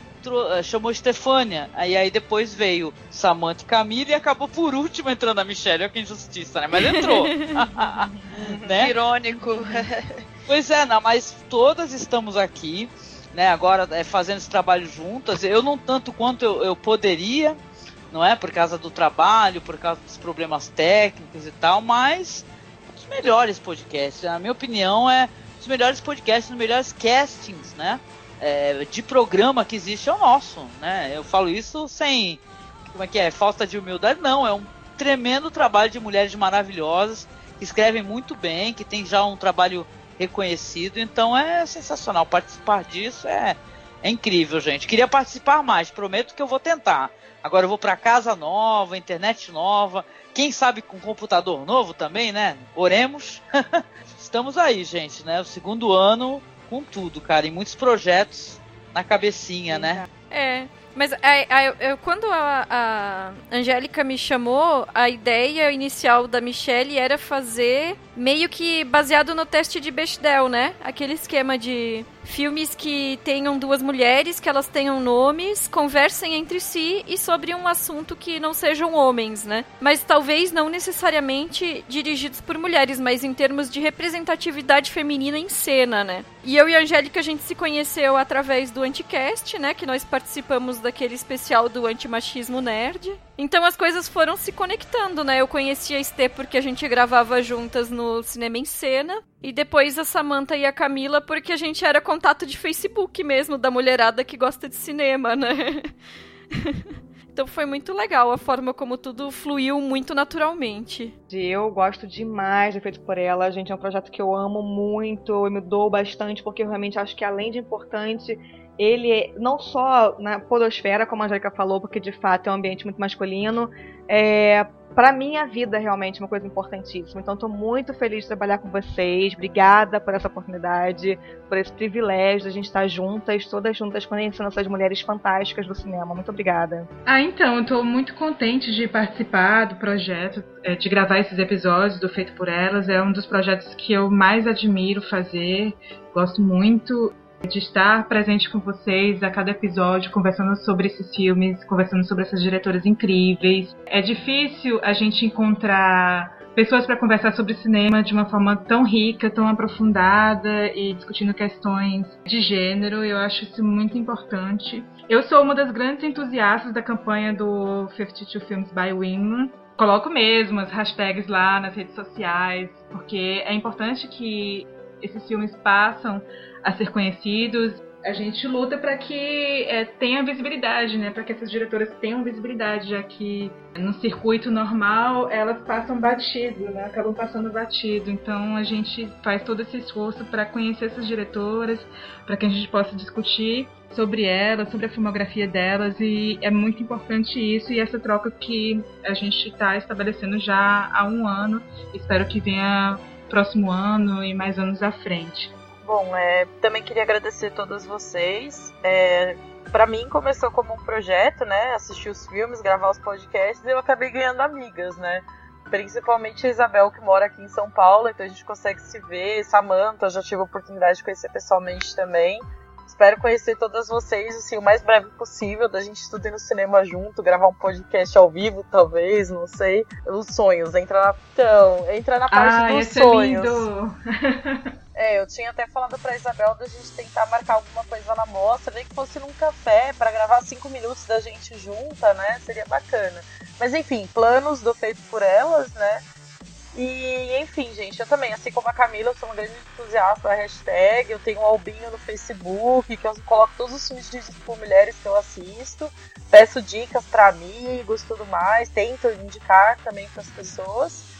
chamou Stefânia. Aí, aí depois veio Samantha e Camila e acabou por último entrando a Michelle. Olha que injustiça, né? Mas entrou.
né? Irônico.
pois é, não, mas todas estamos aqui, né? Agora é, fazendo esse trabalho juntas. Eu não tanto quanto eu, eu poderia, não é? Por causa do trabalho, por causa dos problemas técnicos e tal, mas os melhores podcasts, na minha opinião, é os melhores podcasts, os melhores castings, né? É, de programa que existe é o nosso, né? Eu falo isso sem, como é que é, falta de humildade, não, é um tremendo trabalho de mulheres maravilhosas, que escrevem muito bem, que tem já um trabalho reconhecido, então é sensacional participar disso, é, é incrível, gente. Queria participar mais, prometo que eu vou tentar. Agora eu vou para casa nova, internet nova, quem sabe com computador novo também, né? Oremos. Estamos aí, gente, né? O segundo ano com tudo, cara, em muitos projetos na cabecinha, né?
É. Mas eu, quando a, a Angélica me chamou, a ideia inicial da Michelle era fazer meio que baseado no teste de Bechdel, né? Aquele esquema de filmes que tenham duas mulheres, que elas tenham nomes, conversem entre si e sobre um assunto que não sejam homens, né? Mas talvez não necessariamente dirigidos por mulheres, mas em termos de representatividade feminina em cena, né? E eu e a Angélica a gente se conheceu através do Anticast, né? Que nós participamos daquele especial do Antimachismo Nerd. Então as coisas foram se conectando, né? Eu conheci a Estê porque a gente gravava juntas no Cinema em Cena. E depois a Samantha e a Camila porque a gente era contato de Facebook mesmo, da mulherada que gosta de cinema, né? Então foi muito legal a forma como tudo fluiu muito naturalmente.
Eu gosto demais de Feito por Ela, gente. É um projeto que eu amo muito, eu me dou bastante, porque eu realmente acho que além de importante, ele é não só na podosfera, como a Angélica falou, porque de fato é um ambiente muito masculino, é, para minha vida realmente uma coisa importantíssima. Então estou muito feliz de trabalhar com vocês. Obrigada por essa oportunidade, por esse privilégio de a gente estar juntas, todas juntas, conhecendo essas mulheres fantásticas do cinema. Muito obrigada.
Ah, então, estou muito contente de participar do projeto, é, de gravar esses episódios do Feito por Elas. É um dos projetos que eu mais admiro fazer. Gosto muito de estar presente com vocês a cada episódio, conversando sobre esses filmes, conversando sobre essas diretoras incríveis. É difícil a gente encontrar pessoas para conversar sobre cinema de uma forma tão rica, tão aprofundada e discutindo questões de gênero. Eu acho isso muito importante. Eu sou uma das grandes entusiastas da campanha do 52 Films by Women. Coloco mesmo as hashtags lá nas redes sociais, porque é importante que esses filmes passam a ser conhecidos. A gente luta para que é, tenha visibilidade, né? Para que essas diretoras tenham visibilidade, já que no circuito normal elas passam batido, né? Acabam passando batido. Então a gente faz todo esse esforço para conhecer essas diretoras, para que a gente possa discutir sobre elas, sobre a filmografia delas e é muito importante isso e essa troca que a gente está estabelecendo já há um ano. Espero que venha próximo ano e mais anos à frente.
Bom, é, também queria agradecer a todos vocês. É, para mim começou como um projeto, né? Assistir os filmes, gravar os podcasts e eu acabei ganhando amigas, né? Principalmente a Isabel, que mora aqui em São Paulo, então a gente consegue se ver. Samantha, já tive a oportunidade de conhecer pessoalmente também. Espero conhecer todas vocês assim, o mais breve possível, da gente tudo ir no cinema junto, gravar um podcast ao vivo, talvez, não sei. Os sonhos, entrar na. Então, entra na parte
ah,
dos sonhos. É. É, eu tinha até falado pra Isabel da gente tentar marcar alguma coisa na mostra, nem que fosse num café, para gravar cinco minutos da gente junta, né? Seria bacana. Mas enfim, planos do Feito por Elas, né? E enfim, gente, eu também, assim como a Camila, eu sou uma grande entusiasta da hashtag, eu tenho um albinho no Facebook, que eu coloco todos os filmes de por mulheres que eu assisto, peço dicas para amigos tudo mais, tento indicar também para as pessoas.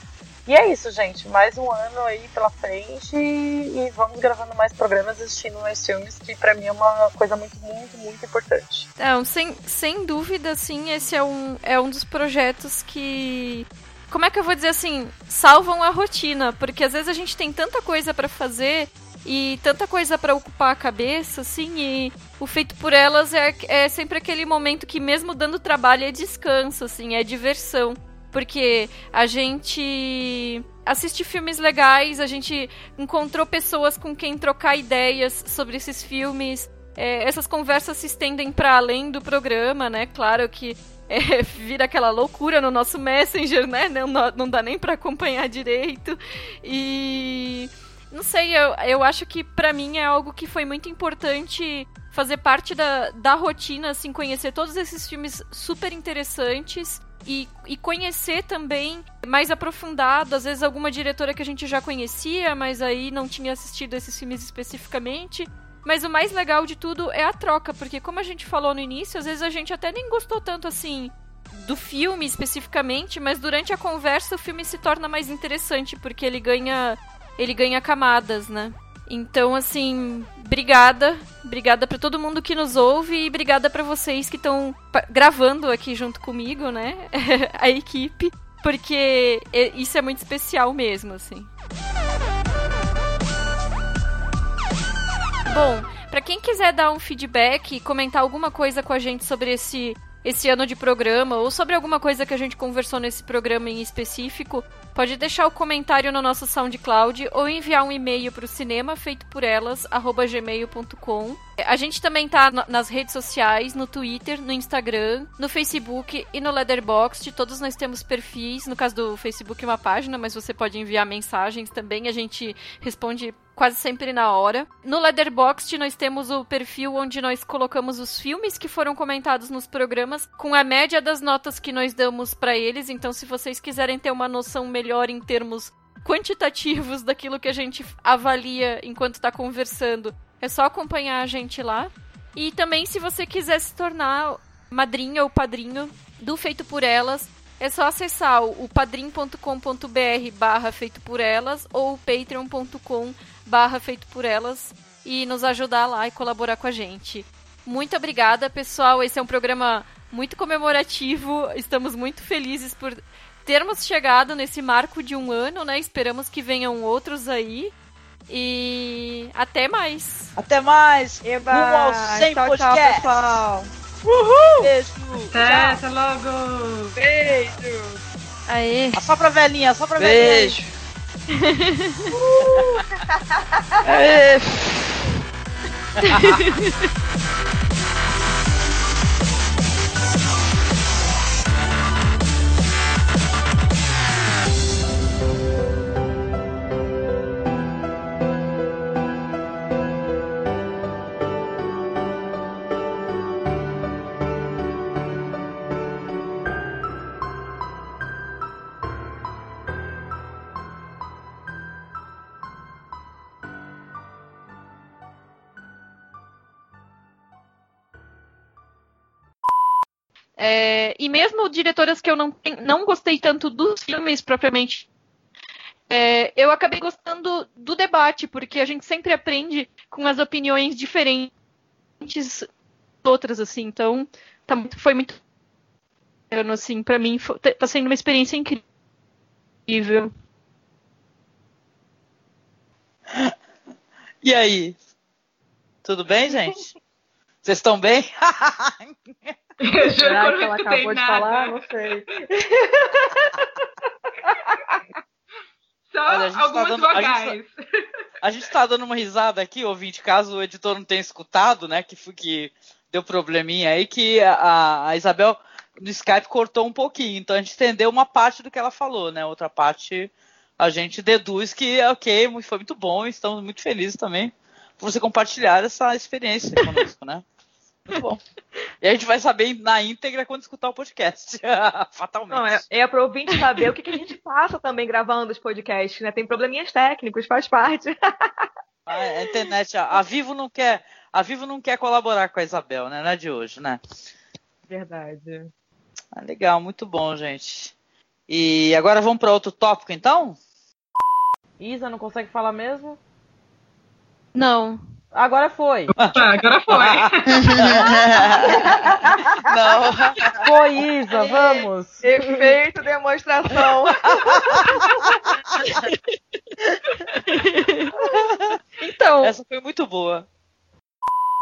E é isso, gente. Mais um ano aí pela frente e, vamos gravando mais programas, assistindo mais filmes, que para mim é uma coisa muito, muito, muito importante.
Não, sem, sem dúvida, sim, esse é um, é um dos projetos que como é que eu vou dizer assim, salvam a rotina, porque às vezes a gente tem tanta coisa para fazer e tanta coisa para ocupar a cabeça, assim, e o feito por elas é, é sempre aquele momento que mesmo dando trabalho é descanso, assim, é diversão. Porque a gente assiste filmes legais, a gente encontrou pessoas com quem trocar ideias sobre esses filmes. É, essas conversas se estendem para além do programa, né? Claro que é, vira aquela loucura no nosso Messenger, né? Não, não dá nem para acompanhar direito. E não sei, eu, eu acho que para mim é algo que foi muito importante fazer parte da, da rotina, assim, conhecer todos esses filmes super interessantes e, e conhecer também mais aprofundado, às vezes alguma diretora que a gente já conhecia, mas aí não tinha assistido esses filmes especificamente. Mas o mais legal de tudo é a troca, porque como a gente falou no início, às vezes a gente até nem gostou tanto assim do filme especificamente, mas durante a conversa o filme se torna mais interessante, porque ele ganha ele ganha camadas, né? Então, assim, obrigada. Obrigada para todo mundo que nos ouve e obrigada para vocês que estão gravando aqui junto comigo, né? a equipe, porque isso é muito especial mesmo, assim. Bom, para quem quiser dar um feedback e comentar alguma coisa com a gente sobre esse esse ano de programa ou sobre alguma coisa que a gente conversou nesse programa em específico, pode deixar o comentário no nosso SoundCloud ou enviar um e-mail para o cinema feito por elas gmail.com. A gente também tá nas redes sociais, no Twitter, no Instagram, no Facebook e no Letterboxd. Todos nós temos perfis. No caso do Facebook, uma página, mas você pode enviar mensagens também. A gente responde quase sempre na hora. No Letterboxd nós temos o perfil onde nós colocamos os filmes que foram comentados nos programas com a média das notas que nós damos para eles. Então, se vocês quiserem ter uma noção melhor em termos quantitativos daquilo que a gente avalia enquanto está conversando, é só acompanhar a gente lá. E também, se você quiser se tornar madrinha ou padrinho do Feito por Elas, é só acessar o padrim.com.br barra feito por elas ou patreon.com barra feito por elas e nos ajudar lá e colaborar com a gente. Muito obrigada, pessoal. Esse é um programa muito comemorativo. Estamos muito felizes por termos chegado nesse marco de um ano, né? Esperamos que venham outros aí. E até mais.
Até mais.
Eba. Rumo ao 100 tchau, podcast. Tchau, pessoal.
Uhul! Beijo!
Até, até logo!
Beijo!
Aê!
Só pra velhinha, só pra
Beijo.
velhinha! Beijo! Uh.
É, diretoras que eu não, não gostei tanto dos filmes propriamente, é, eu acabei gostando do debate, porque a gente sempre aprende com as opiniões diferentes outras, assim. Então, tá muito, foi muito. Assim, para mim, foi, tá sendo uma experiência incrível.
E aí? Tudo bem, gente? Vocês estão bem?
Eu juro
Será
que
ela acabou de
nada.
falar? Não sei.
Só
Olha, a gente tá
algumas
dando- a gente
vogais.
A gente tá dando uma risada aqui, ouvinte, caso o editor não tenha escutado, né? Que, que deu probleminha aí, que a, a Isabel no Skype cortou um pouquinho. Então a gente entendeu uma parte do que ela falou, né? Outra parte a gente deduz que, ok, foi muito bom estamos muito felizes também por você compartilhar essa experiência conosco, né? Muito bom. E a gente vai saber na íntegra quando escutar o podcast. Fatalmente.
Não, é, é para o ouvinte saber o que, que a gente passa também gravando os podcasts, né? Tem probleminhas técnicos, faz parte.
A, a internet, a, a Vivo não quer, a Vivo não quer colaborar com a Isabel, né? Não é de hoje, né?
Verdade.
Ah, legal, muito bom, gente. E agora vamos para outro tópico, então?
Isa, não consegue falar mesmo?
Não.
Agora foi.
Opa, agora foi.
Não.
Foi, Isa, vamos.
Efeito demonstração.
Então.
Essa foi muito boa.